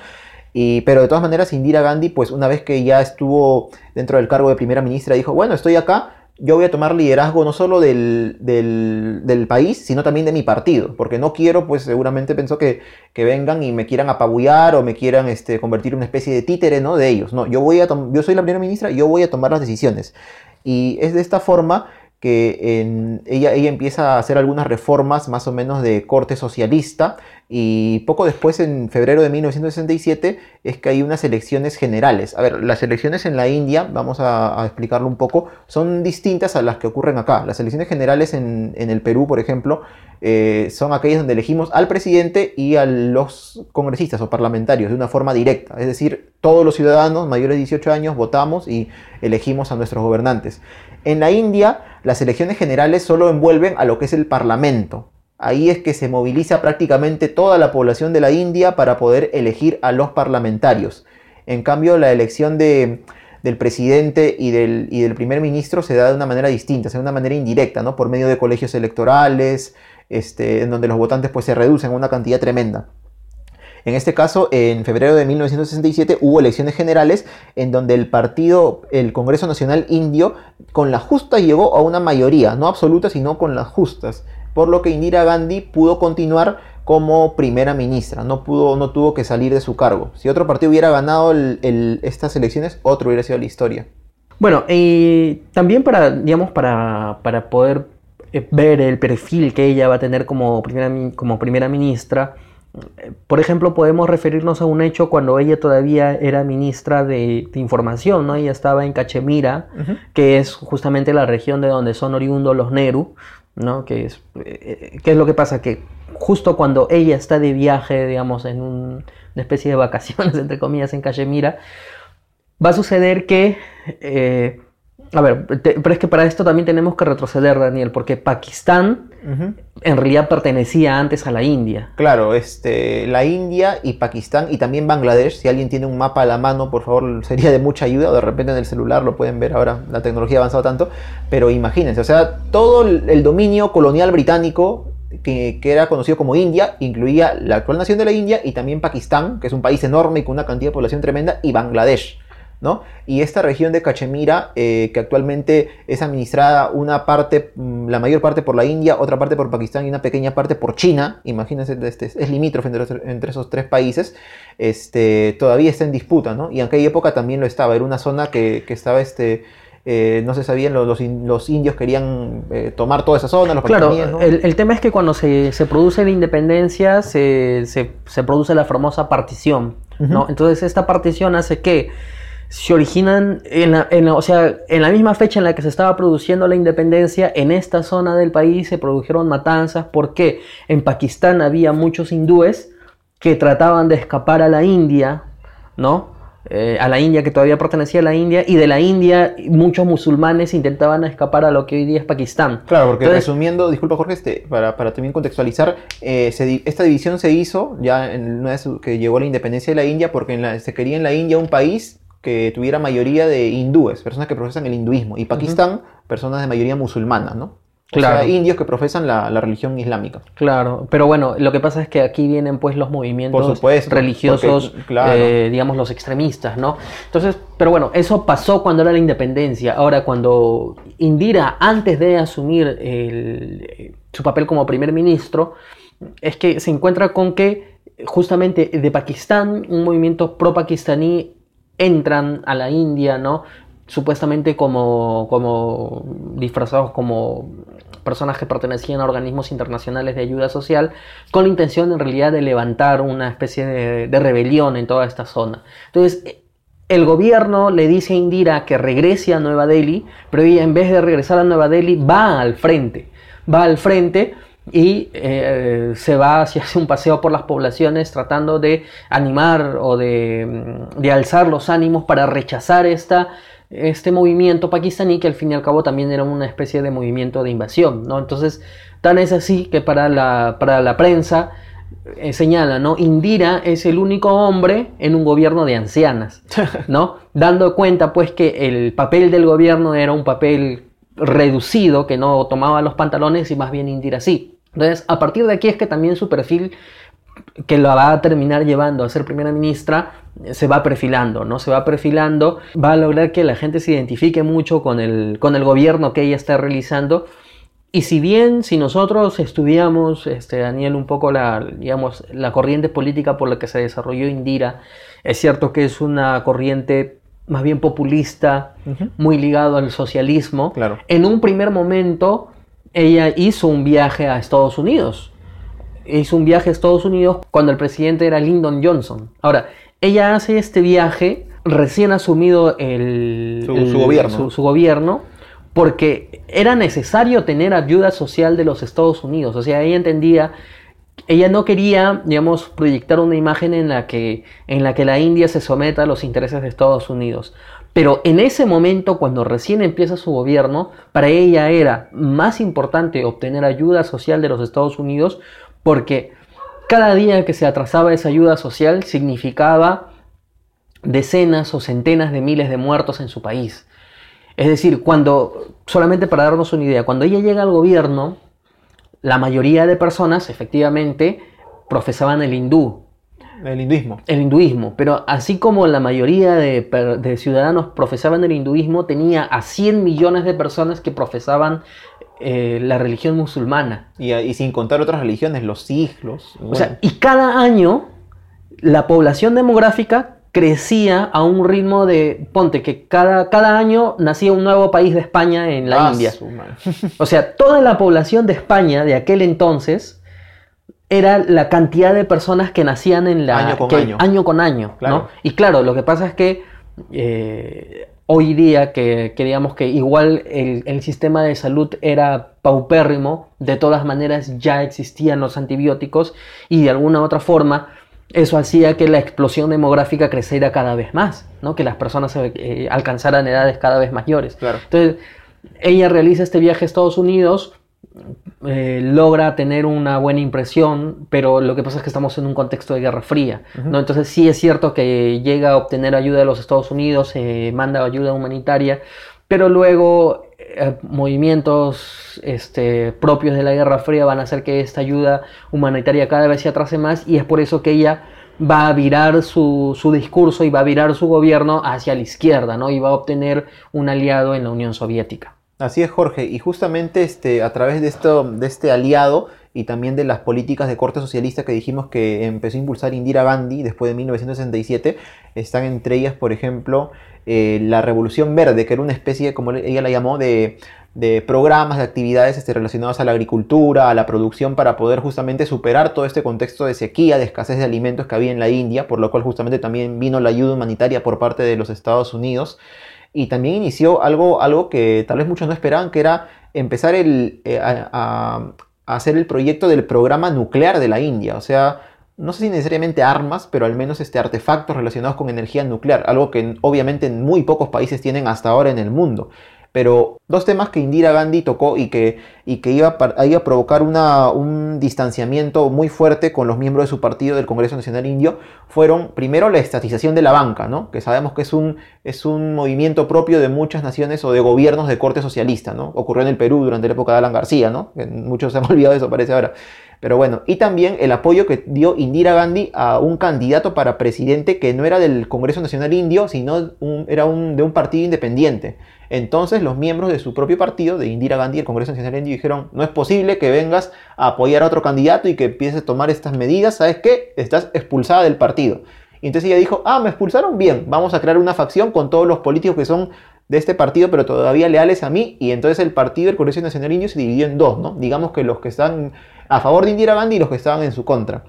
Y, pero de todas maneras, Indira Gandhi, pues una vez que ya estuvo dentro del cargo de primera ministra, dijo, bueno, estoy acá, yo voy a tomar liderazgo no solo del, del, país, sino también de mi partido, porque no quiero, pues seguramente pensó que, que vengan y me quieran apabullar o me quieran este, convertir en una especie de títere ¿no? de ellos. No, yo, voy a yo soy la primera ministra, yo voy a tomar las decisiones. Y es de esta forma que en, ella, ella empieza a hacer algunas reformas más o menos de corte socialista y poco después, en febrero de 1967, es que hay unas elecciones generales. A ver, las elecciones en la India, vamos a, explicarlo un poco, son distintas a las que ocurren acá. Las elecciones generales en, el Perú, por ejemplo, eh, son aquellas donde elegimos al presidente y a los congresistas o parlamentarios de una forma directa. Es decir, todos los ciudadanos mayores de 18 años votamos y elegimos a nuestros gobernantes. En la India, las elecciones generales solo envuelven a lo que es el Parlamento. Ahí es que se moviliza prácticamente toda la población de la India para poder elegir a los parlamentarios. En cambio, la elección del presidente y del, del, primer ministro se da de una manera distinta, se da de una manera indirecta, ¿no? por medio de colegios electorales, este, en donde los votantes pues, se reducen a una cantidad tremenda. En este caso, en febrero de 1967 hubo elecciones generales en donde el partido, el Congreso Nacional Indio, con la justa llegó a una mayoría, no absoluta, sino con las justas, por lo que Indira Gandhi pudo continuar como primera ministra, no, pudo, no tuvo que salir de su cargo. Si otro partido hubiera ganado estas elecciones, otro hubiera sido la historia. Bueno, y también para, digamos, para, para poder eh, ver el perfil que ella va a tener como primera, como primera ministra, por ejemplo, podemos referirnos a un hecho cuando ella todavía era ministra de, Información, ¿no? Ella estaba en Cachemira, que es justamente la región de donde son oriundos los Neru, ¿no? Que es, eh, ¿Qué es lo que pasa? Que justo cuando ella está de viaje, digamos, en una especie de vacaciones, (laughs) entre comillas, en Cachemira, va a suceder que eh, a ver, pero es que para esto también tenemos que retroceder, Daniel, porque Pakistán en realidad pertenecía antes a la India. Claro, este, la India y Pakistán y también Bangladesh, si alguien tiene un mapa a la mano, por favor, sería de mucha ayuda, o de repente en el celular lo pueden ver. Ahora, la tecnología ha avanzado tanto, pero imagínense, o sea, todo el dominio colonial británico que, que, era conocido como India, incluía la actual nación de la India y también Pakistán, que es un país enorme y con una cantidad de población tremenda, y Bangladesh. Y esta región de Cachemira, eh, que actualmente es administrada una parte, mm, la mayor parte por la India, otra parte por Pakistán y una pequeña parte por China, imagínense, este, es limítrofe entre, esos tres países, este, todavía está en disputa, ¿no? Y en aquella época también lo estaba, era una zona que, estaba, este, eh, no se sabían, los, los, indios querían eh, tomar toda esa zona. Los claro, el, tema es que cuando se, produce la independencia se, produce la famosa partición, ¿no? Entonces esta partición hace que se originan en la, o sea, en la misma fecha en la que se estaba produciendo la independencia, en esta zona del país se produjeron matanzas porque en Pakistán había muchos hindúes que trataban de escapar a la India, ¿no? Eh, a la India que todavía pertenecía a la India y de la India muchos musulmanes intentaban escapar a lo que hoy día es Pakistán. Claro, porque resumiendo, disculpa Jorge, este, para, para también contextualizar, eh, esta división se hizo ya en una vez que llegó la independencia de la India porque se quería en la India un país que tuviera mayoría de hindúes, personas que profesan el hinduismo, y Pakistán, personas de mayoría musulmana, ¿no? Claro. O sea, indios que profesan la, religión islámica. Claro, pero bueno, lo que pasa es que aquí vienen pues los movimientos religiosos, eh, digamos los extremistas, ¿no? Entonces, pero bueno, eso pasó cuando era la independencia. Ahora, cuando Indira, antes de asumir su papel como primer ministro, es que se encuentra con que justamente de Pakistán, un movimiento pro-pakistaní entran a la India, ¿no? Supuestamente como, como disfrazados como personas que pertenecían a organismos internacionales de ayuda social, con la intención en realidad de levantar una especie de, rebelión en toda esta zona. Entonces, el gobierno le dice a Indira que regrese a Nueva Delhi, pero ella en vez de regresar a Nueva Delhi va al frente, va al frente y eh, se va hacia (laughs) hace un paseo por las poblaciones tratando de animar o de, mm, alzar los ánimos para rechazar esta, este movimiento pakistaní que al fin y al cabo también era una especie de movimiento de invasión. ¿no? Entonces, tan es así que para la, para la prensa eh, señala, ¿no? Indira es el único hombre en un gobierno de ancianas, (laughs) ¿no? Dando cuenta pues que el papel del gobierno era un papel reducido, que no tomaba los pantalones y más bien Indira sí. Entonces, a partir de aquí es que también su perfil que la va a terminar llevando a ser primera ministra, se va perfilando, ¿no? Se va perfilando, va a lograr que la gente se identifique mucho con el, con el gobierno que ella está realizando. Y si bien, si nosotros estudiamos, este, Daniel, un poco la, digamos, la corriente política por la que se desarrolló Indira, es cierto que es una corriente más bien populista, muy ligado al socialismo. Claro. En un primer momento, ella hizo un viaje a Estados Unidos. Hizo un viaje a Estados Unidos cuando el presidente era Lyndon Johnson. Ahora, ella hace este viaje recién asumido el, Su- el- su gobierno. su- su gobierno, porque era necesario tener ayuda social de los Estados Unidos. O sea, ella entendía, ella no quería, digamos, proyectar una imagen en la que, en la, que la India se someta a los intereses de Estados Unidos. Pero en ese momento, cuando recién empieza su gobierno, para ella era más importante obtener ayuda social de los Estados Unidos porque cada día que se atrasaba esa ayuda social significaba decenas o centenas de miles de muertos en su país. Es decir, cuando, solamente para darnos una idea, cuando ella llega al gobierno, la mayoría de personas efectivamente profesaban el hindú, El hinduismo. el hinduismo, pero así como la mayoría de, ciudadanos profesaban el hinduismo, tenía a 100 millones de personas que profesaban eh, la religión musulmana. Y, y sin contar otras religiones, los siglos. O sea, y cada año la población demográfica crecía a un ritmo de, ponte, que cada, cada año nacía un nuevo país de España en la India. O sea, toda la población de España de aquel entonces era la cantidad de personas que nacían en la Año con que- año. con año, ¿no? Claro. Y claro, lo que pasa es que eh, hoy día que, que digamos que igual el, el sistema de salud era paupérrimo, de todas maneras ya existían los antibióticos y de alguna u otra forma eso hacía que la explosión demográfica creciera cada vez más, ¿no? que las personas eh, alcanzaran edades cada vez mayores. Claro. Entonces, ella realiza este viaje a Estados Unidos, eh, logra tener una buena impresión, pero lo que pasa es que estamos en un contexto de Guerra Fría, ¿no? Entonces sí es cierto que llega a obtener ayuda de los Estados Unidos, eh, manda ayuda humanitaria, pero luego eh, movimientos este, propios de la Guerra Fría van a hacer que esta ayuda humanitaria cada vez se atrase más y es por eso que ella va a virar su, su discurso y va a virar su gobierno hacia la izquierda, ¿no? Y va a obtener un aliado en la Unión Soviética. Así es, Jorge. Y justamente este, a través de, esto, de este aliado y también de las políticas de corte socialista que dijimos que empezó a impulsar Indira Gandhi después de 1967, están entre ellas, por ejemplo, eh, la Revolución Verde, que era una especie, como ella la llamó, de, de programas, de actividades este, relacionadas a la agricultura, a la producción, para poder justamente superar todo este contexto de sequía, de escasez de alimentos que había en la India, por lo cual justamente también vino la ayuda humanitaria por parte de los Estados Unidos y también inició algo, algo que tal vez muchos no esperaban, que era empezar el, eh, a, hacer el proyecto del programa nuclear de la India. O sea, no sé si necesariamente armas, pero al menos este, artefactos relacionados con energía nuclear, algo que obviamente en muy pocos países tienen hasta ahora en el mundo. Pero dos temas que Indira Gandhi tocó y que, y que iba, a, iba a provocar una- un distanciamiento muy fuerte con los miembros de su partido del Congreso Nacional Indio fueron primero la estatización de la banca, ¿no? que sabemos que es un, es un movimiento propio de muchas naciones o de gobiernos de corte socialista. ¿no? Ocurrió en el Perú durante la época de Alan García, ¿no? muchos (laughs) se han olvidado de eso, parece ahora. Pero bueno, y también el apoyo que dio Indira Gandhi a un candidato para presidente que no era del Congreso Nacional Indio, sino era de un partido independiente. Entonces los miembros de su propio partido, de Indira Gandhi, el Congreso Nacional Indio, dijeron, no es posible que vengas a apoyar a otro candidato y que empieces a tomar estas medidas, ¿sabes qué? Estás expulsada del partido. Y entonces ella dijo, ah, me expulsaron, bien, vamos a crear una facción con todos los políticos que son de este partido, pero todavía leales a mí, y entonces el partido del Congreso Nacional Indio se dividió en dos, ¿no? Digamos que los que están a favor de Indira Gandhi y los que estaban en su contra.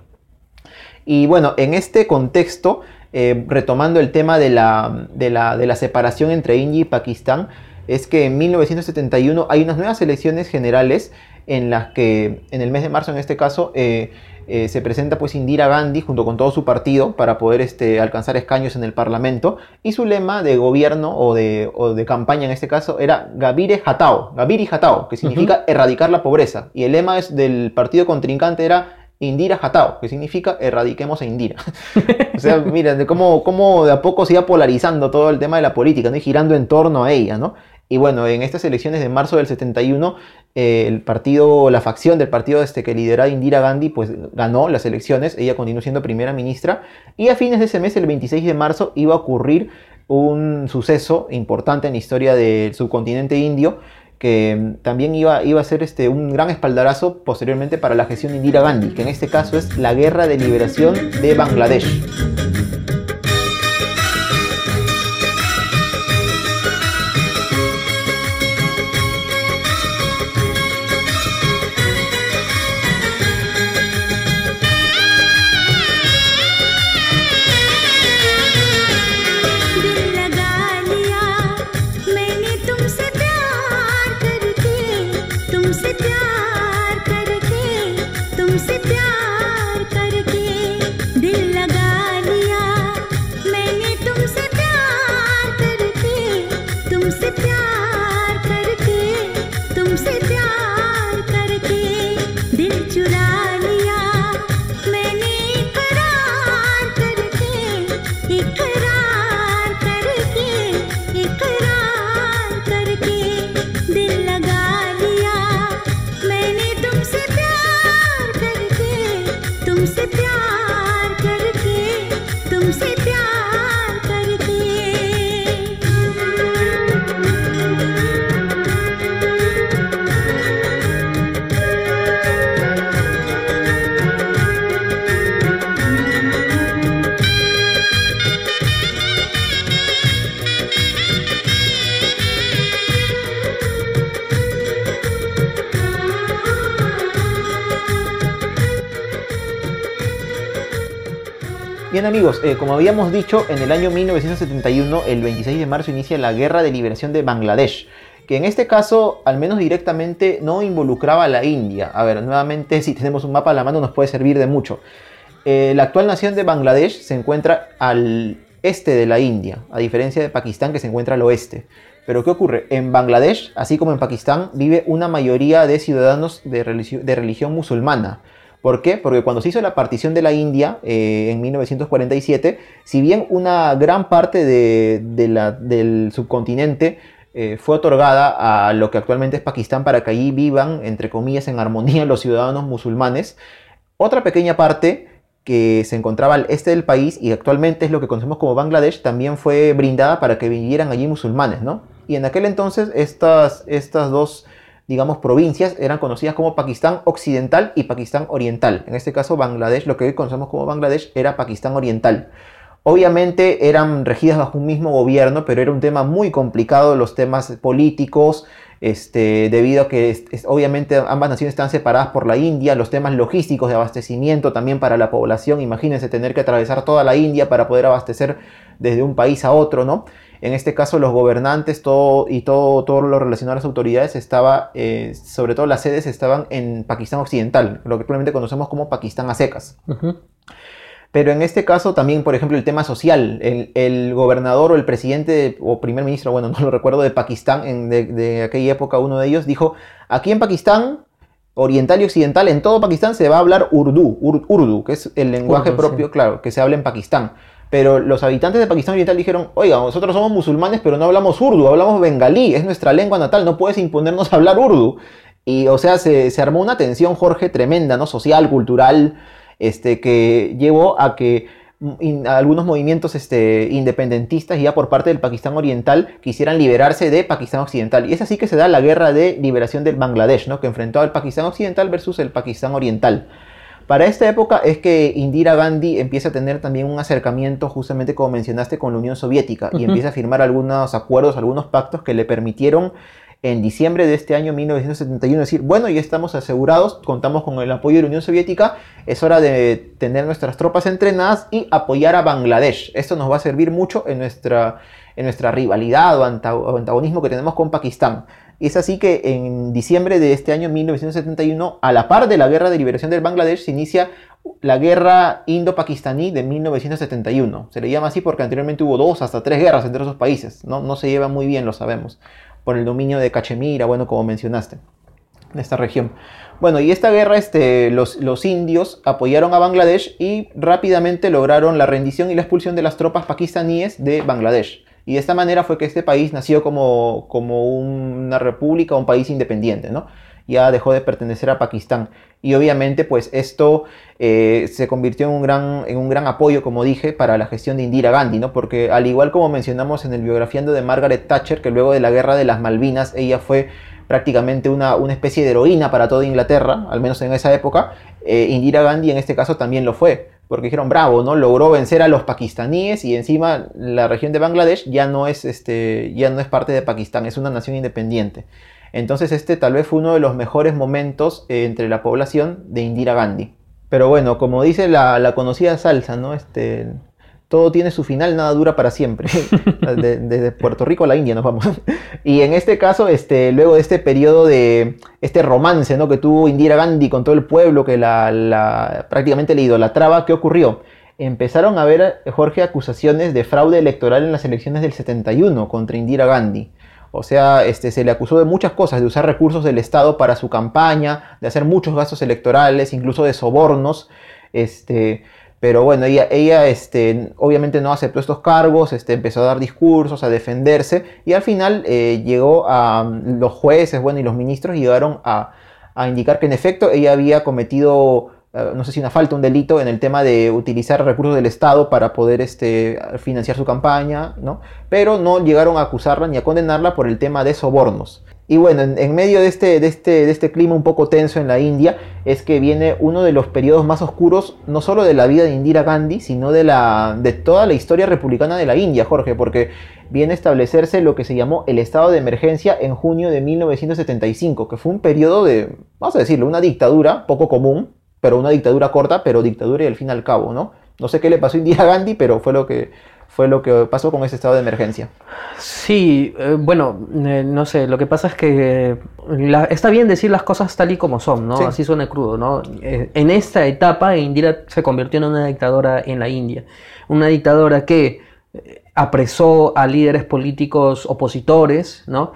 Y bueno, en este contexto, eh, retomando el tema de la, de, la, de la separación entre India y Pakistán, es que en 1971 hay unas nuevas elecciones generales en las que, en el mes de marzo en este caso, eh, eh, se presenta pues Indira Gandhi junto con todo su partido para poder este, alcanzar escaños en el Parlamento y su lema de gobierno o de, o de campaña en este caso era Gabire Hatao, Gabiri Hatao, que significa erradicar la pobreza y el lema es del partido contrincante era Indira Hatao, que significa erradiquemos a Indira. (laughs) o sea, mira, de cómo, cómo de a poco se iba polarizando todo el tema de la política, ¿no? Y girando en torno a ella, ¿no? Y bueno, en estas elecciones de marzo del 71, eh, el partido, la facción del partido este que lideraba Indira Gandhi, pues ganó las elecciones, ella continuó siendo primera ministra, y a fines de ese mes, el 26 de marzo, iba a ocurrir un suceso importante en la historia del subcontinente indio, que también iba, iba a ser este, un gran espaldarazo posteriormente para la gestión de Indira Gandhi, que en este caso es la Guerra de Liberación de Bangladesh. Bien amigos, eh, como habíamos dicho, en el año 1971, el 26 de marzo, inicia la Guerra de Liberación de Bangladesh, que en este caso, al menos directamente, no involucraba a la India. A ver, nuevamente, (laughs) si tenemos un mapa a la mano nos puede servir de mucho. Eh, la actual nación de Bangladesh se encuentra al este de la India, a diferencia de Pakistán que se encuentra al oeste. Pero ¿qué ocurre? En Bangladesh, así como en Pakistán, vive una mayoría de ciudadanos de religión musulmana. ¿Por qué? Porque cuando se hizo la partición de la India eh, en 1947, si bien una gran parte del subcontinente eh, fue otorgada a lo que actualmente es Pakistán para que allí vivan, entre comillas, en armonía los ciudadanos musulmanes, otra pequeña parte que se encontraba al este del país y actualmente es lo que conocemos como Bangladesh, también fue brindada para que vivieran allí musulmanes, ¿no? Y en aquel entonces estas, estas dos digamos, provincias eran conocidas como Pakistán Occidental y Pakistán Oriental. En este caso, Bangladesh, lo que hoy conocemos como Bangladesh, era Pakistán Oriental. Obviamente eran regidas bajo un mismo gobierno, pero era un tema muy complicado, los temas políticos, este, debido a que obviamente ambas naciones están separadas por la India, los temas logísticos de abastecimiento también para la población, imagínense tener que atravesar toda la India para poder abastecer desde un país a otro, ¿no? En este caso, los gobernantes todo, y todo, todo lo relacionado a las autoridades estaba, eh, sobre todo las sedes estaban en Pakistán Occidental, lo que actualmente conocemos como Pakistán a secas. Pero en este caso también, por ejemplo, el tema social. El, gobernador o el presidente o primer ministro, bueno, (laughs) no lo recuerdo, de Pakistán, en, de, aquella época, uno de ellos dijo, aquí en Pakistán, oriental y occidental, en todo Pakistán se va a hablar urdu, urdu, que es el lenguaje propio, claro, que se habla en Pakistán. Pero los habitantes de Pakistán Oriental dijeron, oiga, nosotros somos musulmanes, pero no hablamos urdu, hablamos bengalí, es nuestra lengua natal, no puedes imponernos a hablar urdu. Y, o sea, se, armó una tensión, Jorge, tremenda, ¿no? Social, cultural, este, que llevó a que algunos movimientos este, independentistas ya por parte del Pakistán Oriental quisieran liberarse de Pakistán Occidental. Y es así que se da la guerra de liberación del Bangladesh, ¿no? que enfrentó al Pakistán Occidental versus el Pakistán Oriental. Para esta época es que Indira Gandhi empieza a tener también un acercamiento, justamente como mencionaste, con la Unión Soviética y empieza a firmar algunos acuerdos, algunos pactos que le permitieron en diciembre de este año 1971 decir, bueno, ya estamos asegurados, contamos con el apoyo de la Unión Soviética, es hora de tener nuestras tropas entrenadas y apoyar a Bangladesh. Esto nos va a servir mucho en nuestra, en nuestra rivalidad o antagonismo que tenemos con Pakistán. Es así que en diciembre de este año 1971, a la par de la guerra de liberación del Bangladesh, se inicia la guerra indo-pakistaní de 1971. Se le llama así porque anteriormente hubo dos hasta tres guerras entre esos países. No, se llevan muy bien, lo sabemos, por el dominio de Cachemira, bueno, como mencionaste, en esta región. Bueno, y esta guerra, este, los, los indios apoyaron a Bangladesh y rápidamente lograron la rendición y la expulsión de las tropas pakistaníes de Bangladesh. Y de esta manera fue que este país nació como, como una república, un país independiente, ¿no? Ya dejó de pertenecer a Pakistán. Y obviamente, pues esto eh, se convirtió en un, gran, en un gran apoyo, como dije, para la gestión de Indira Gandhi, ¿no? Porque al igual como mencionamos en el biografiando de Margaret Thatcher, que luego de la guerra de las Malvinas, ella fue prácticamente una, una especie de heroína para toda Inglaterra, al menos en esa época, eh, Indira Gandhi en este caso también lo fue porque dijeron, bravo, ¿no? Logró vencer a los pakistaníes y encima la región de Bangladesh ya no es, este, ya no es parte de Pakistán, es una nación independiente. Entonces este tal vez fue uno de los mejores momentos eh, entre la población de Indira Gandhi. Pero bueno, como dice la, la conocida salsa, ¿no? Este, todo tiene su final, nada dura para siempre. (laughs) Desde Puerto Rico a la India nos vamos. Y en este caso, este, luego de este periodo de este romance ¿no? que tuvo Indira Gandhi con todo el pueblo, que la, prácticamente le idolatraba, ¿qué ocurrió? Empezaron a haber, Jorge, acusaciones de fraude electoral en las elecciones del 71 contra Indira Gandhi. O sea, este, se le acusó de muchas cosas, de usar recursos del Estado para su campaña, de hacer muchos gastos electorales, incluso de sobornos. Este, pero bueno, ella, este, obviamente no aceptó estos cargos, este, empezó a dar discursos, a defenderse y al final eh, llegó a mm, los jueces bueno, y los ministros llegaron a, a indicar que en efecto ella había cometido eh, no sé si una falta, un delito en el tema de utilizar recursos del Estado para poder este, financiar su campaña, ¿no? pero no llegaron a acusarla ni a condenarla por el tema de sobornos. Y bueno, en, medio de este, de, este, de este clima un poco tenso en la India es que viene uno de los periodos más oscuros, no solo de la vida de Indira Gandhi, sino de, la, de toda la historia republicana de la India, Jorge, porque viene a establecerse lo que se llamó el estado de emergencia en junio de 1975, que fue un periodo de, vamos a decirlo, una dictadura poco común, pero una dictadura corta, pero dictadura y al fin y al cabo, ¿no? No sé qué le pasó a Indira Gandhi, pero fue lo que fue lo que pasó con ese estado de emergencia. Sí, eh, bueno, eh, no sé, lo que pasa es que está bien decir las cosas tal y como son, ¿no? Así suena crudo, ¿no? Eh, en esta etapa Indira se convirtió en una dictadora en la India, una dictadora que apresó a líderes políticos opositores, ¿no?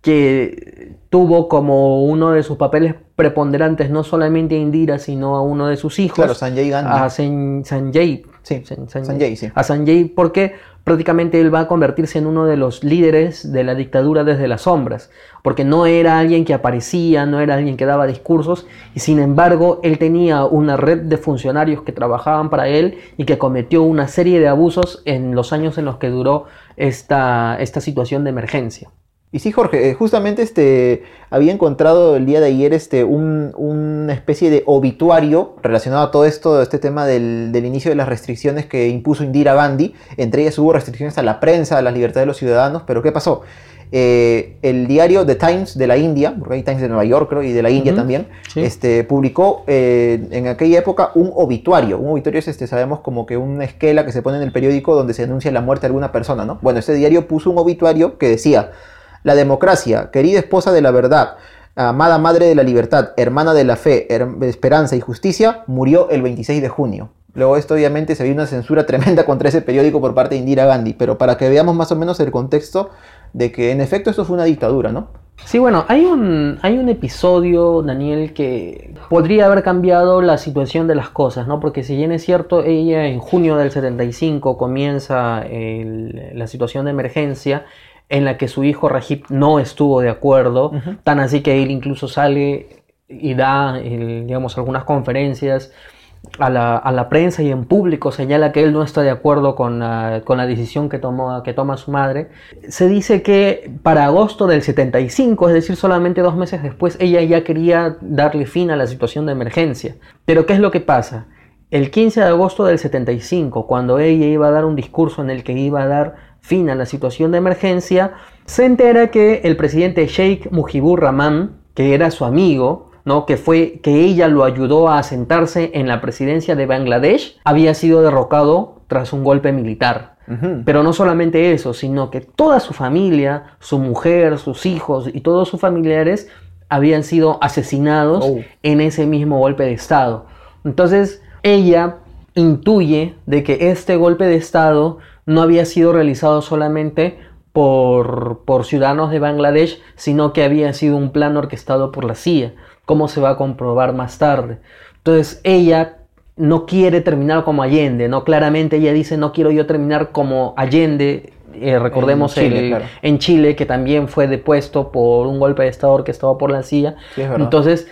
que tuvo como uno de sus papeles preponderantes no solamente a Indira, sino a uno de sus hijos. Claro, Sanjay Gandhi. A Sanjay. Sí, Sanjay, sí. A Sanjay porque prácticamente él va a convertirse en uno de los líderes de la dictadura desde las sombras, porque no era alguien que aparecía, no era alguien que daba discursos, y sin embargo él tenía una red de funcionarios que trabajaban para él y que cometió una serie de abusos en los años en los que duró esta, esta situación de emergencia. Y sí, Jorge, eh, justamente este, había encontrado el día de ayer este, una especie de obituario relacionado a todo esto, este tema del, inicio de las restricciones que impuso Indira Gandhi. Entre ellas hubo restricciones a la prensa, a las libertades de los ciudadanos, pero ¿qué pasó? Eh, el diario The Times de la India, porque hay Times de Nueva York creo, y de la India también, este, publicó eh, en aquella época un obituario. Un obituario es, este, sabemos, como que una esquela que se pone en el periódico donde se anuncia la muerte de alguna persona, ¿no? Bueno, este diario puso un obituario que decía la democracia, querida esposa de la verdad, amada madre de la libertad, hermana de la fe, esperanza y justicia, murió el 26 de junio. Luego esto obviamente se vio una censura (laughs) tremenda contra ese periódico por parte de Indira Gandhi, pero para que veamos más o menos el contexto de que en efecto esto fue una dictadura, ¿no? Sí, bueno, hay un, hay un episodio, Daniel, que podría haber cambiado la situación de las cosas, ¿no? Porque si bien es cierto, ella en junio del 75 comienza la situación de emergencia, en la que su hijo Rajib no estuvo de acuerdo, tan así que él incluso sale y da, digamos, algunas conferencias a la, prensa y en público señala que él no está de acuerdo con la, decisión que, tomó, que toma su madre. Se dice que para agosto del 75, es decir, solamente dos meses después, ella ya quería darle fin a la situación de emergencia. Pero ¿qué es lo que pasa? El 15 de agosto del 75, cuando ella iba a dar un discurso en el que iba a dar fin a la situación de emergencia, se entera que el presidente Sheikh Mujibur Rahman, que era su amigo, ¿no? que fue que ella lo ayudó a asentarse en la presidencia de Bangladesh, había sido derrocado tras un golpe militar. Pero no solamente eso, sino que toda su familia, su mujer, sus hijos y todos sus familiares habían sido asesinados oh. en ese mismo golpe de Estado. Entonces, ella intuye de que este golpe de Estado no había sido realizado solamente por, por, ciudadanos de Bangladesh, sino que había sido un plan orquestado por la CIA, como se va a comprobar más tarde. Entonces ella no quiere terminar como Allende, ¿no? Claramente ella dice, no quiero yo terminar como Allende, eh, recordemos En Chile, el- claro. en Chile, que también fue depuesto por un golpe de Estado que estaba por la. Sí, verdad. Entonces,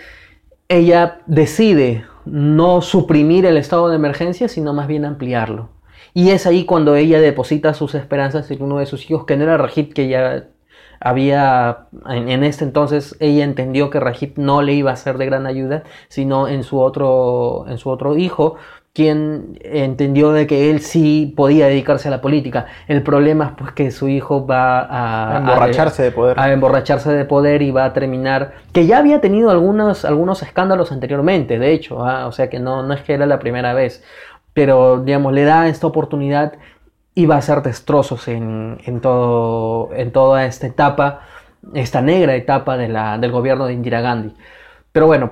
ella decide no suprimir el estado de emergencia, sino más bien ampliarlo. Y es ahí cuando ella deposita sus esperanzas en uno de sus hijos, que no era Rajit, que ya había, en, en este entonces, ella entendió que Rajit no le iba a ser de gran ayuda, sino en su otro, en su otro hijo, quien entendió de que él sí podía dedicarse a la política. El problema es pues que su hijo va a, A emborracharse de poder. a emborracharse de poder y va a terminar, que ya había tenido algunos, algunos escándalos anteriormente, de hecho, ah, o sea que no, no es que era la primera vez, pero digamos, le da esta oportunidad y va a hacer destrozos en, en, todo, en toda esta etapa, esta negra etapa de la, del gobierno de Indira Gandhi. Pero bueno,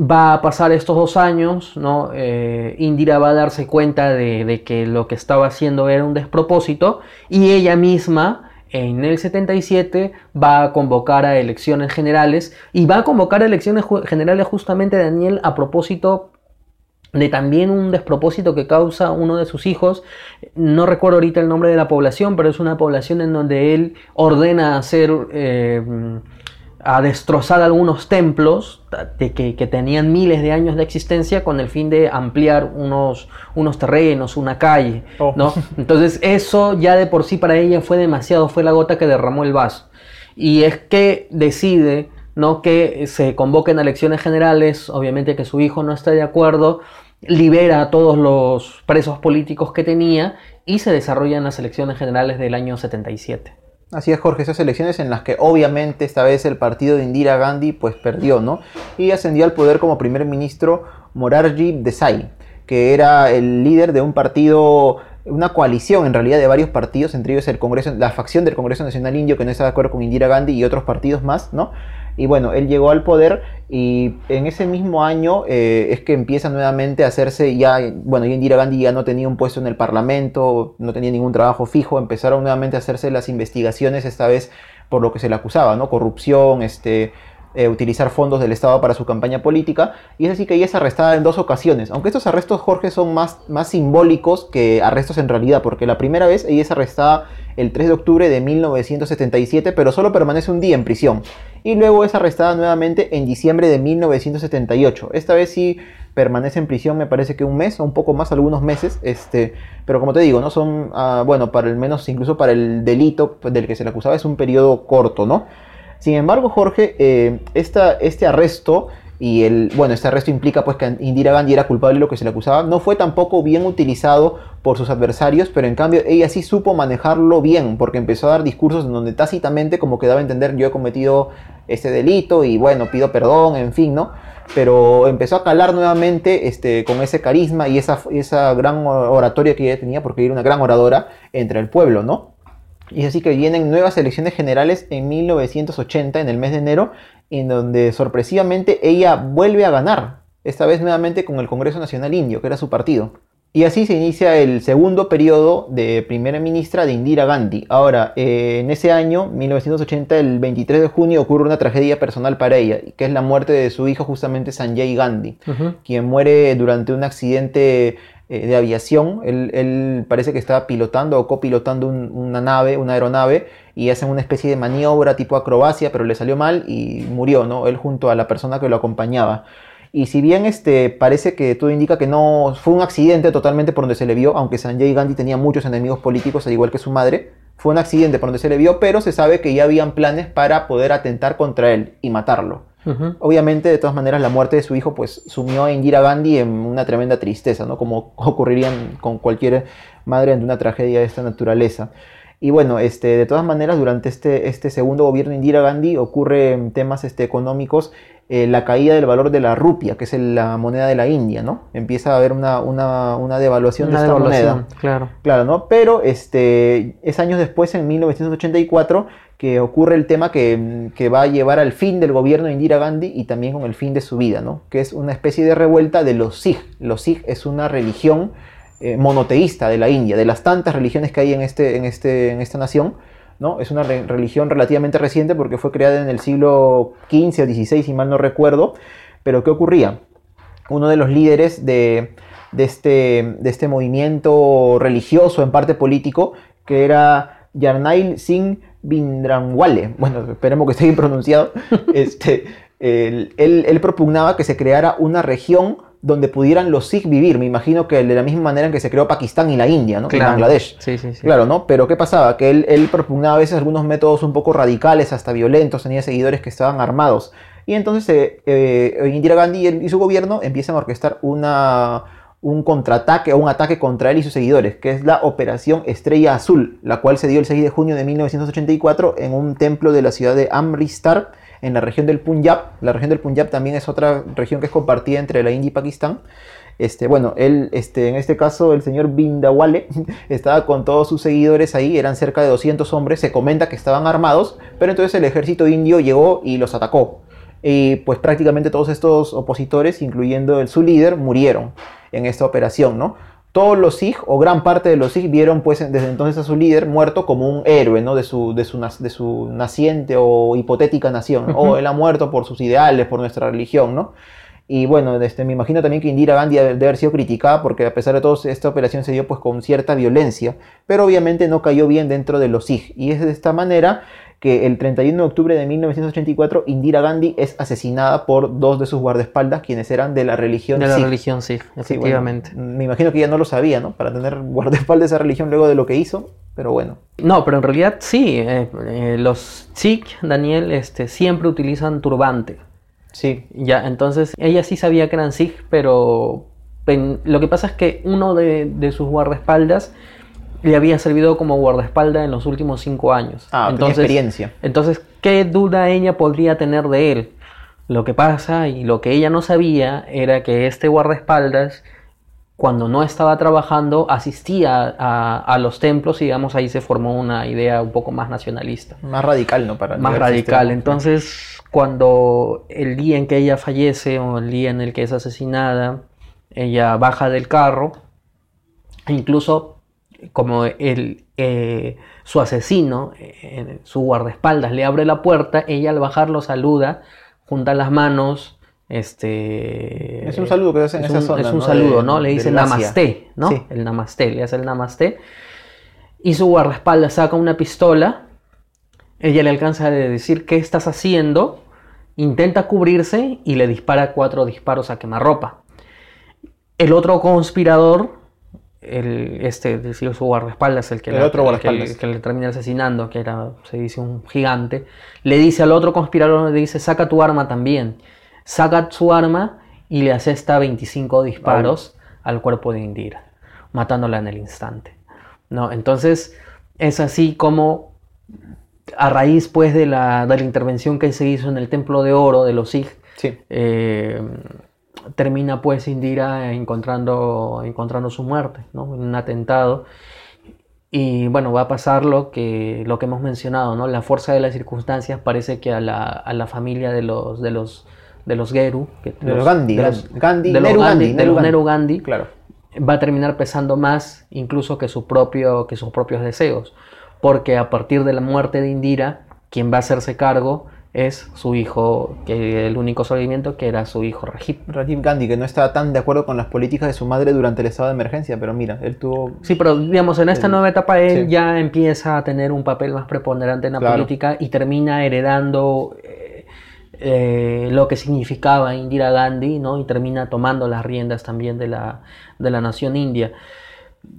va a pasar estos dos años, ¿no? Eh, Indira va a darse cuenta de, de que lo que estaba haciendo era un despropósito y ella misma en el 77 va a convocar a elecciones generales y va a convocar a elecciones generales justamente Daniel a propósito de también un despropósito que causa uno de sus hijos. No recuerdo ahorita el nombre de la población, pero es una población en donde él ordena hacer, eh, a destrozar algunos templos de que, que tenían miles de años de existencia con el fin de ampliar unos, unos terrenos, una calle. Oh. ¿no? (laughs) Entonces eso ya de por sí para ella fue demasiado, fue la gota que derramó el vaso. Y es que decide ¿no? que se convoquen a elecciones generales, obviamente que su hijo no está de acuerdo, libera a todos los presos políticos que tenía y se desarrollan las elecciones generales del año 77. Así es, Jorge, esas elecciones en las que obviamente esta vez el partido de Indira Gandhi pues perdió, ¿no? Y ascendió al poder como primer ministro Morarji Desai, que era el líder de un partido, una coalición en realidad de varios partidos, entre ellos el Congreso, la facción del Congreso Nacional Indio que no está de acuerdo con Indira Gandhi y otros partidos más, ¿no? Y bueno, él llegó al poder y en ese mismo año eh, es que empieza nuevamente a hacerse ya, bueno, Indira Gandhi ya no tenía un puesto en el Parlamento, no tenía ningún trabajo fijo, empezaron nuevamente a hacerse las investigaciones esta vez por lo que se le acusaba, ¿no? Corrupción, este, eh, utilizar fondos del Estado para su campaña política, y es así que ella es arrestada en dos ocasiones, aunque estos arrestos, Jorge, son más, más simbólicos que arrestos en realidad, porque la primera vez ella es arrestada el 3 de octubre de 1977, pero solo permanece un día en prisión, y luego es arrestada nuevamente en diciembre de 1978. Esta vez sí permanece en prisión, me parece que un mes o un poco más, algunos meses, este, pero como te digo, no son, ah, bueno, para el menos incluso para el delito del que se le acusaba es un periodo corto, ¿no? Sin embargo, Jorge, eh, este arresto y el, bueno, este arresto implica pues que Indira Gandhi era culpable de lo que se le acusaba, no fue tampoco bien utilizado por sus adversarios, pero en cambio ella sí supo manejarlo bien, porque empezó a dar discursos en donde tácitamente como que daba a entender yo he cometido este delito y bueno, pido perdón, en fin, ¿no? Pero empezó a calar nuevamente este, con ese carisma y esa, esa gran oratoria que ella tenía, porque era una gran oradora entre el pueblo, ¿no? Y es así que vienen nuevas elecciones generales en 1980, en el mes de enero, en donde sorpresivamente ella vuelve a ganar, esta vez nuevamente con el Congreso Nacional Indio, que era su partido. Y así se inicia el segundo periodo de primera ministra de Indira Gandhi. Ahora, eh, en ese año, 1980, el 23 de junio, ocurre una tragedia personal para ella, que es la muerte de su hijo justamente Sanjay Gandhi, quien muere durante un accidente eh, de aviación. Él, él parece que estaba pilotando o copilotando un- una nave, una aeronave, y hacen una especie de maniobra tipo acrobacia, pero le salió mal y murió, ¿no? Él junto a la persona que lo acompañaba. Y si bien este, parece que todo indica que no fue un accidente totalmente por donde se le vio, aunque Sanjay Gandhi tenía muchos enemigos políticos, al igual que su madre, fue un accidente por donde se le vio, pero se sabe que ya habían planes para poder atentar contra él y matarlo. Obviamente, de todas maneras, la muerte de su hijo pues sumió a Indira Gandhi en una tremenda tristeza, ¿no? Como ocurriría con cualquier madre ante una tragedia de esta naturaleza. Y bueno, este, de todas maneras, durante este, este segundo gobierno de Indira Gandhi ocurren temas este, económicos, eh, la caída del valor de la rupia, que es el- la moneda de la India, ¿no? Empieza a haber una, una, una devaluación Una de esta devaluación, moneda. claro. Claro, ¿no? Pero este, es años después, en 1984, que ocurre el tema que, que va a llevar al fin del gobierno de Indira Gandhi y también con el fin de su vida, ¿no? Que es una especie de revuelta de los Sikh. Los Sikh es una religión eh, monoteísta de la India, de las tantas religiones que hay en, este, en, este, en esta nación. ¿no? Es una re- religión relativamente reciente porque fue creada en el siglo XV o XVI, si mal no recuerdo. Pero ¿qué ocurría? Uno de los líderes de, de este, de este movimiento religioso, en parte político, que era Yarnail Singh Bindranwale, bueno, esperemos que esté bien pronunciado, (laughs) este, él, él- él propugnaba que se creara una región donde pudieran los Sikh vivir. Me imagino que de la misma manera en que se creó Pakistán y la India, ¿no? Y Claro. Bangladesh. Sí, sí, sí. Claro, ¿no? Pero ¿qué pasaba? Que él, él propugnaba a veces algunos métodos un poco radicales, hasta violentos, tenía seguidores que estaban armados. Y entonces eh, eh, Indira Gandhi y su gobierno empiezan a orquestar una, un contraataque o un ataque contra él y sus seguidores, que es la Operación Estrella Azul, la cual se dio el 6 de junio de 1984 en un templo de la ciudad de Amritsar, en la región del Punjab. La región del Punjab también es otra región que es compartida entre la India y Pakistán. Este, bueno, él, este, en este caso, el señor Bindawale (laughs) estaba con todos sus seguidores ahí, eran cerca de 200 hombres, se comenta que estaban armados, pero entonces el ejército indio llegó y los atacó. Y pues prácticamente todos estos opositores, incluyendo su líder, murieron en esta operación, ¿no? Todos los Sikh, o gran parte de los Sikh, vieron pues desde entonces a su líder muerto como un héroe, ¿no? De su, de su, de su naciente o hipotética nación. O él ha muerto por sus ideales, por nuestra religión, ¿no? Y bueno, este, me imagino también que Indira Gandhi debe haber sido criticada porque a pesar de todo esta operación se dio pues con cierta violencia, pero obviamente no cayó bien dentro de los Sikh. Y es de esta manera que el 31 de octubre de 1984 Indira Gandhi es asesinada por dos de sus guardaespaldas, quienes eran de la religión De la Sikh. religión, sí, Sí, bueno, efectivamente. me imagino que ella no lo sabía, ¿no? Para tener guardaespaldas de esa religión luego de lo que hizo, pero bueno. No, pero en realidad sí. eh, eh, los Sikh, Daniel, este, siempre utilizan turbante. Sí, Ya, entonces ella sí sabía que eran Sikh, pero lo que pasa es que uno de, de sus guardaespaldas le había servido como guardaespaldas en los últimos cinco años. ah, entonces, experiencia. entonces, ¿qué duda ella podría tener de él? Lo que pasa y lo que ella no sabía era que este guardaespaldas, cuando no estaba trabajando, asistía a, a los templos y digamos ahí se formó una idea un poco más nacionalista Más radical, ¿no? Para más radical. sistema. Entonces, cuando el día en que ella fallece o el día en el que es asesinada, ella baja del carro, incluso como el, eh, su asesino, eh, su guardaespaldas, le abre la puerta, ella al bajar lo saluda, junta las manos. Este, Es un saludo que hacen en es esa un, zona, es un ¿no? saludo, De- ¿no? Le dice namaste, ¿no? Sí. El namaste, le hace el namaste. Y su guardaespaldas saca una pistola. Ella le alcanza a decir qué estás haciendo. Intenta cubrirse y le dispara cuatro disparos a quemarropa. El otro conspirador, el, este, es decir, su guardaespaldas, el que, El la- otro que- guardaespaldas. que le termina asesinando, que era, se dice, un gigante, le dice al otro conspirador, le dice, saca tu arma también. Saca su arma y le asesta 25 disparos al cuerpo de Indira, matándola en el instante. ¿no? Entonces, es así como a raíz pues de la, de la intervención que se hizo en el Templo de Oro de los Sikh, Sí. eh, termina pues Indira encontrando, encontrando su muerte, ¿no? Un atentado. Y bueno, va a pasar lo que, lo que hemos mencionado, ¿no? La fuerza de las circunstancias parece que a la, a la familia de los, de los, de los Geru, que- De los Gandhi, de los, Gandhi, de los Nehru Gandhi, Gandhi, de Nehru los Gandhi. Nehru Gandhi, Claro. va a terminar pesando más incluso que, su propio, que sus propios deseos, porque a partir de la muerte de Indira, quien va a hacerse cargo es su hijo, que el único sobreviviente que era su hijo Rajiv. Rajiv Gandhi, que no estaba tan de acuerdo con las políticas de su madre durante el estado de emergencia, pero mira, él tuvo... Sí, pero digamos, en esta El- nueva etapa él sí. ya empieza a tener un papel más preponderante en la Claro. política y termina heredando eh, eh, lo que significaba Indira Gandhi, ¿no? Y termina tomando las riendas también de la, de la nación india.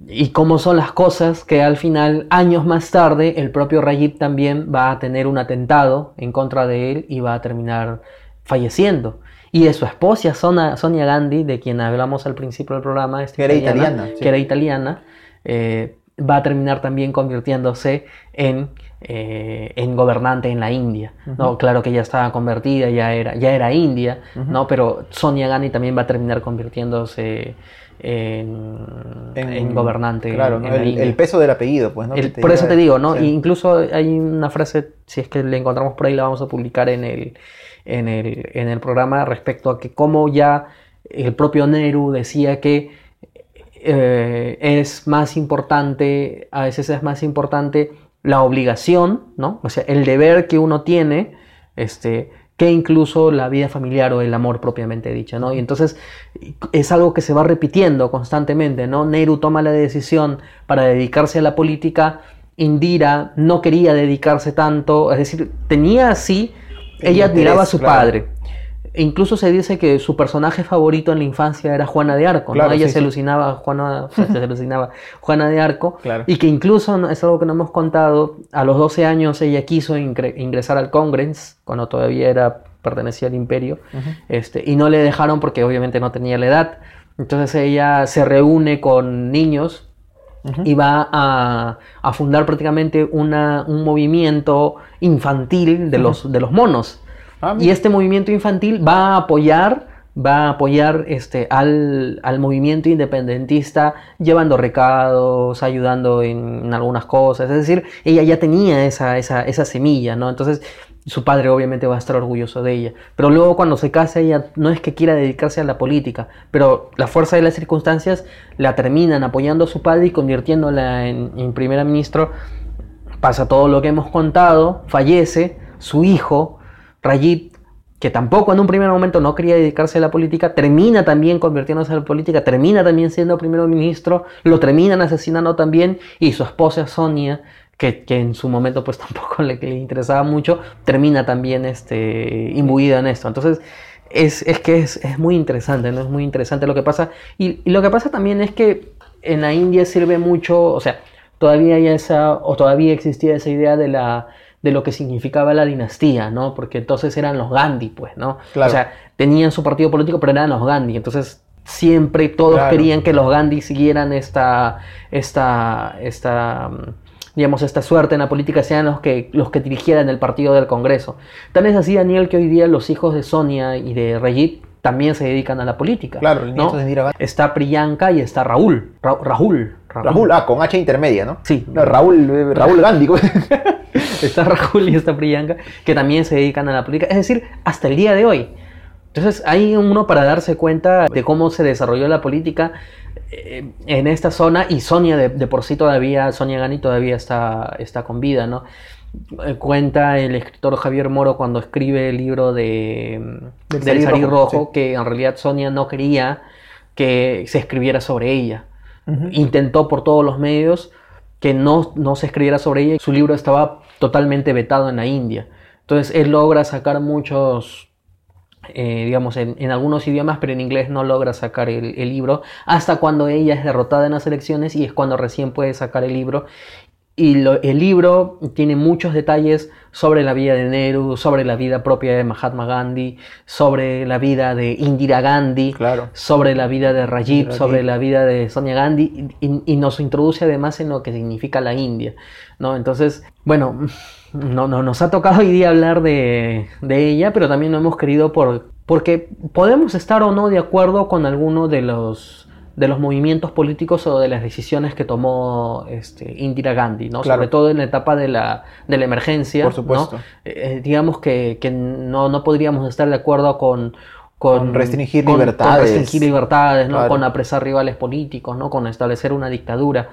Y cómo son las cosas que al final, años más tarde, el propio Rajiv también va a tener un atentado en contra de él y va a terminar falleciendo. Y de su esposa, Sonia, Gandhi, de quien hablamos al principio del programa, esta Que era italiana, sí. que era italiana, eh, va a terminar también convirtiéndose en, eh, en gobernante en la India. ¿no? Claro que ya estaba convertida, ya era, ya era india, ¿no? pero Sonia Gandhi también va a terminar convirtiéndose en, en gobernante Claro, en, el, peso del apellido, pues, ¿no? El- por eso te digo, ¿no? sí. Incluso hay una frase, si es que la encontramos por ahí, la vamos a publicar en el, en el, en el programa respecto a que cómo ya el propio Nehru decía que eh, es más importante, a veces es más importante la obligación, ¿no? O sea, el deber que uno tiene, este, que incluso la vida familiar o el amor propiamente dicho, ¿no? Y entonces es algo que se va repitiendo constantemente, ¿no? Nehru toma la decisión para dedicarse a la política Indira no quería dedicarse tanto, es decir, tenía así, El ella admiraba a su claro. padre. E incluso se dice que su personaje favorito en la infancia era Juana de Arco, ¿no? Ella sí, se alucinaba Juana, se (laughs) alucinaba Juana de Arco Claro. y que incluso es algo que no hemos contado, a los 12 años ella quiso ingre- ingresar al Congress cuando todavía era pertenecía al imperio este, y no le dejaron porque obviamente no tenía la edad. Entonces ella se reúne con niños y va a, a fundar prácticamente una, un movimiento infantil de los, de los monos. Ah, y este movimiento infantil va a apoyar, va a apoyar este, al, al movimiento independentista, llevando recados, ayudando en, en algunas cosas. Es decir, ella ya tenía esa, esa, esa semilla, ¿no? Entonces, su padre obviamente va a estar orgulloso de ella. Pero luego cuando se casa ella no es que quiera dedicarse a la política, pero la fuerza de las circunstancias la terminan apoyando a su padre y convirtiéndola en, en primera ministro. Pasa todo lo que hemos contado, fallece, su hijo, Rajit, que tampoco en un primer momento no quería dedicarse a la política, termina también convirtiéndose a la política, termina también siendo primer ministro, lo terminan asesinando también y su esposa Sonia, que, que en su momento pues (laughs) tampoco le, le interesaba mucho, termina también este, imbuida en esto. Entonces es, es que es, es muy interesante, ¿no? Es muy interesante lo que pasa. Y, y lo que pasa también es que en la India sirve mucho, o sea, todavía hay esa, o todavía existía esa idea de la de lo que significaba la dinastía, ¿no? Porque entonces eran los Gandhi, pues, ¿no? Claro. O sea, tenían su partido político, pero eran los Gandhi. Entonces, siempre todos Claro. querían que los Gandhi siguieran esta, esta, esta, mm, digamos, esta suerte en la política, sean los que, los que dirigieran el partido del Congreso. Tan es así, Daniel, que hoy día los hijos de Sonia y de Rajit también se dedican a la política. Claro, el ¿no? nieto de Indira Gandhi. Está Priyanka y está Raúl. Ra- Raúl. Raúl, ah, con H intermedia, ¿no? Sí. No, Raúl, eh, Raúl Gandhi. (laughs) (laughs) está Raúl y está Priyanka, que también se dedican a la política, es decir, hasta el día de hoy. Entonces hay uno para darse cuenta de cómo se desarrolló la política eh, en esta zona y Sonia de, de por sí todavía, Sonia Gani todavía está, está con vida, ¿no? Eh, Cuenta el escritor Javier Moro cuando escribe el libro de, Del del Sarí Rojo, Rojo, sí. que en realidad Sonia no quería que se escribiera sobre ella. Intentó por todos los medios que no, no se escribiera sobre ella. Su libro estaba totalmente vetado en la India. Entonces él logra sacar muchos, eh, digamos, en, algunos idiomas, pero en inglés no logra sacar el libro hasta cuando ella es derrotada en las elecciones y es cuando recién puede sacar el libro. Y lo- el libro tiene muchos detalles sobre la vida de Nehru, sobre la vida propia de Mahatma Gandhi, sobre la vida de Indira Gandhi, Claro. sobre la vida de Rajiv, Rajiv. sobre la vida de Sonia Gandhi y, y- y nos introduce además en lo que significa la India, ¿no? Entonces, bueno, (laughs) no, no, nos ha tocado hoy día hablar de, de ella, pero también lo hemos querido por, porque podemos estar o no de acuerdo con alguno de los de los movimientos políticos o de las decisiones que tomó este, Indira Gandhi, ¿no? Claro. Sobre todo en la etapa de la, de la emergencia, Por supuesto. ¿no? Eh, digamos que, que no, no podríamos estar de acuerdo con, Con restringir con- con libertades. restringir libertades, ¿no? Claro. Con apresar rivales políticos, ¿no? Con establecer una dictadura.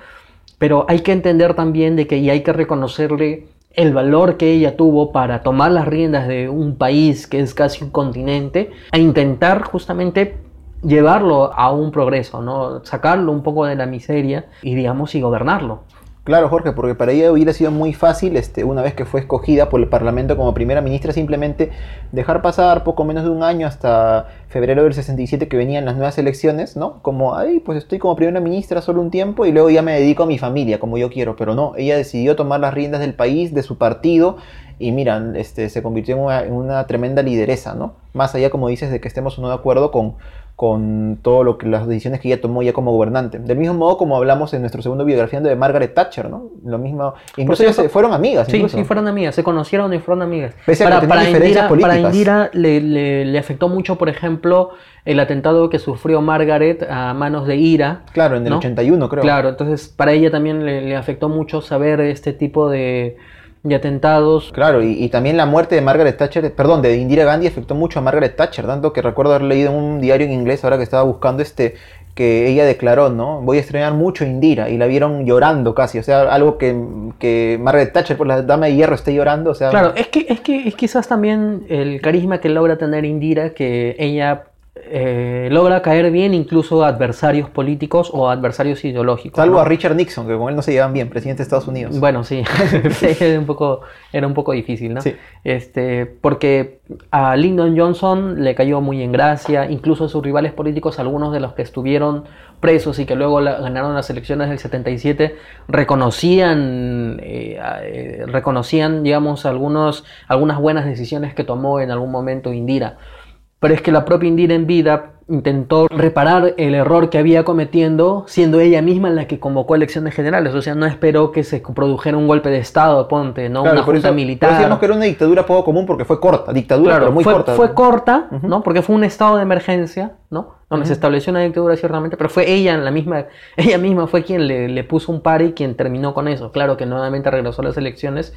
Pero hay que entender también de que y hay que reconocerle el valor que ella tuvo para tomar las riendas de un país que es casi un continente e intentar justamente llevarlo a un progreso, ¿no? Sacarlo un poco de la miseria y digamos y gobernarlo. Claro, Jorge, porque para ella hubiera sido muy fácil, este, una vez que fue escogida por el Parlamento como primera ministra, simplemente dejar pasar poco menos de un año hasta febrero del 67 que venían las nuevas elecciones, ¿no? Como, ay, pues estoy como primera ministra solo un tiempo y luego ya me dedico a mi familia como yo quiero, pero no, ella decidió tomar las riendas del país, de su partido y mira, este, se convirtió en una, en una tremenda lideresa, ¿no? Más allá, como dices, de que estemos o no de acuerdo con, con todo lo que las decisiones que ella tomó ya como gobernante. Del mismo modo como hablamos en nuestro segundo biografía de Margaret Thatcher, ¿no? Lo mismo, incluso ellas fueron amigas. Sí, incluso. sí, fueron amigas, se conocieron y fueron amigas. Pese a que tenían diferencias Indira, para. Indira le, le- le afectó mucho, por ejemplo, el atentado que sufrió Margaret a manos de Ira. Claro, en el ¿no? 81 creo. Claro, entonces para ella también le, le afectó mucho saber este tipo de, de atentados. Claro, y, y también la muerte de Margaret Thatcher, perdón, de Indira Gandhi afectó mucho a Margaret Thatcher, tanto que recuerdo haber leído en un diario en inglés ahora que estaba buscando este que ella declaró, ¿no? Voy a estrenar mucho a Indira y la vieron llorando casi, o sea, algo que, que Margaret Thatcher, por la dama de hierro, esté llorando, o sea, Claro, es que, es que es quizás también el carisma que logra tener Indira, que ella eh, logra caer bien incluso a adversarios políticos o adversarios ideológicos. Salvo ¿no? a Richard Nixon, que con él no se llevan bien, presidente de Estados Unidos. Bueno, sí, (laughs) (laughs) era, un poco, era un poco difícil, ¿no? Sí. Este, porque a Lyndon Johnson le cayó muy en gracia, incluso sus rivales políticos, algunos de los que estuvieron presos y que luego la- ganaron las elecciones del 77, reconocían, eh, a- eh, reconocían digamos, algunos, algunas buenas decisiones que tomó en algún momento Indira. Pero es que la propia Indira en vida intentó reparar el error que había cometiendo, siendo ella misma la que convocó elecciones generales. O sea, no esperó que se produjera un golpe de Estado, ponte, ¿no? Claro, Una junta eso- militar. decíamos que era una dictadura poco común porque fue corta, dictadura Claro, pero muy fue, corta. fue corta. ¿no? Porque fue un estado de emergencia, ¿no? Donde se estableció una dictadura ciertamente, pero fue ella la misma, (laughs) ella misma fue quien le, le puso un par y quien terminó con eso. Claro que nuevamente regresó a las elecciones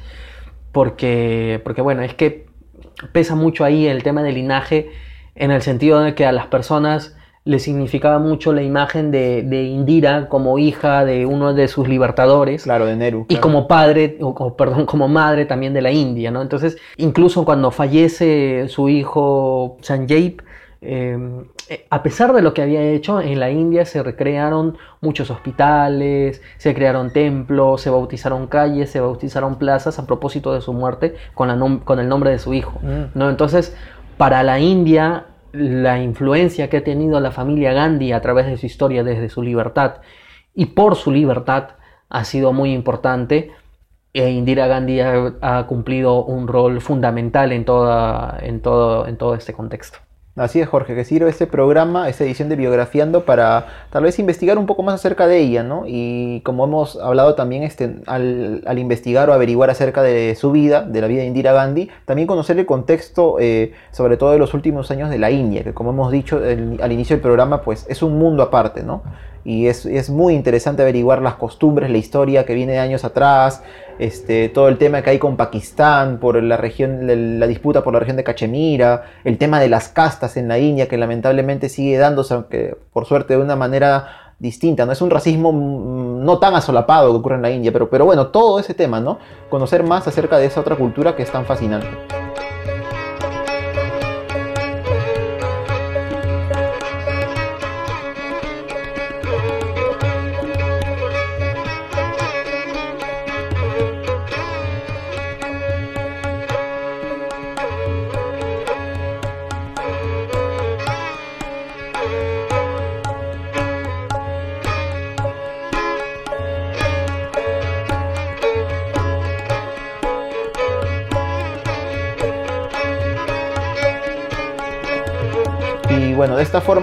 porque, porque bueno, es que pesa mucho ahí el tema del linaje en el sentido de que a las personas le significaba mucho la imagen de, de Indira como hija de uno de sus libertadores. Claro, de Nehru. Y claro. como padre, o, o, perdón, como madre también de la India, ¿no? Entonces, incluso cuando fallece su hijo Sanjay, eh, eh, a pesar de lo que había hecho, en la India se recrearon muchos hospitales, se crearon templos, se bautizaron calles, se bautizaron plazas a propósito de su muerte con, la nom- con el nombre de su hijo, Mm. ¿no? Entonces, para la India, la influencia que ha tenido la familia Gandhi a través de su historia desde su libertad y por su libertad ha sido muy importante. E Indira Gandhi ha, cumplido un rol fundamental en, en, todo, en todo este contexto. Así es, Jorge, que sirve este programa, esta edición de Biografiando para tal vez investigar un poco más acerca de ella, ¿no? Y como hemos hablado también este, al, investigar o averiguar acerca de su vida, de la vida de Indira Gandhi, también conocer el contexto, eh, sobre todo de los últimos años de la India, que como hemos dicho al inicio del programa, pues es un mundo aparte, ¿no? Y es, es muy interesante averiguar las costumbres, la historia que viene de años atrás, este, todo el tema que hay con Pakistán por la región, la, disputa por la región de Cachemira, el tema de las castas en la India que lamentablemente sigue dándose, aunque por suerte de una manera distinta, ¿no? Es un racismo mm, no tan asolapado que ocurre en la India, pero, pero bueno, todo ese tema, ¿no? Conocer más acerca de esa otra cultura que es tan fascinante.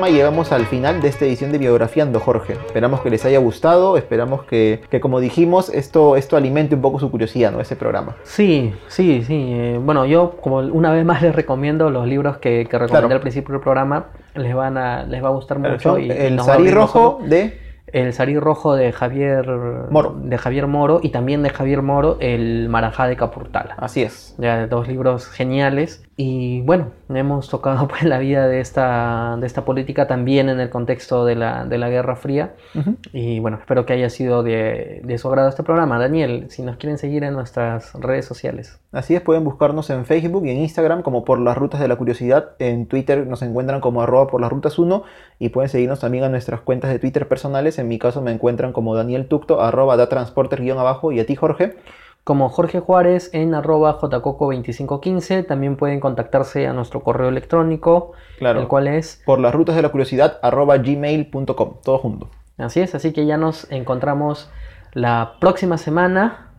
Forma llegamos al final de esta edición de Biografiando, Jorge. Esperamos que les haya gustado, esperamos que, que como dijimos, esto, esto alimente un poco su curiosidad, ¿no? Ese programa. Sí, sí, sí. eh, bueno, yo como una vez más les recomiendo los libros que, que recomendé Claro. al principio del programa. Les van a, les va a gustar mucho. Y- el Sarí Rojo de... El Sarí Rojo de Javier Moro. de Javier Moro y también de Javier Moro el Marajá de Capurtala. Así es. Ya, dos libros geniales. Y bueno, hemos tocado (laughs) pues, la vida de esta, de esta política también en el contexto de la, de la Guerra Fría. Y bueno, espero que haya sido de, de su agrado este programa. Daniel, si nos quieren seguir en nuestras redes sociales. Así es, pueden buscarnos en Facebook y en Instagram como por las rutas de la curiosidad. En Twitter nos encuentran como arroba por las rutas 1 y pueden seguirnos también a nuestras cuentas de Twitter personales. En mi caso me encuentran como Daniel Tucto, arroba da transporter guion abajo y a ti Jorge. Como Jorge Juárez en arroba jcoco2515. También pueden contactarse a nuestro correo electrónico, Claro. el cual es Por las rutas de la curiosidad arroba gmail.com, todo junto. Así es, así que ya nos encontramos la próxima semana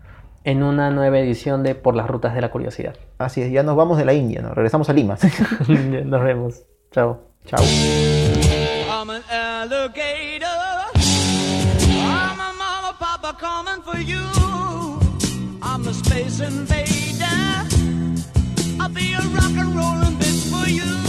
en una nueva edición de Por las Rutas de la Curiosidad. Así es, ya nos vamos de la India, ¿no? regresamos a Lima. (laughs) nos vemos. Chao. Chao. I'm an a space invader. I'll be a rock and rollin' bitch for you.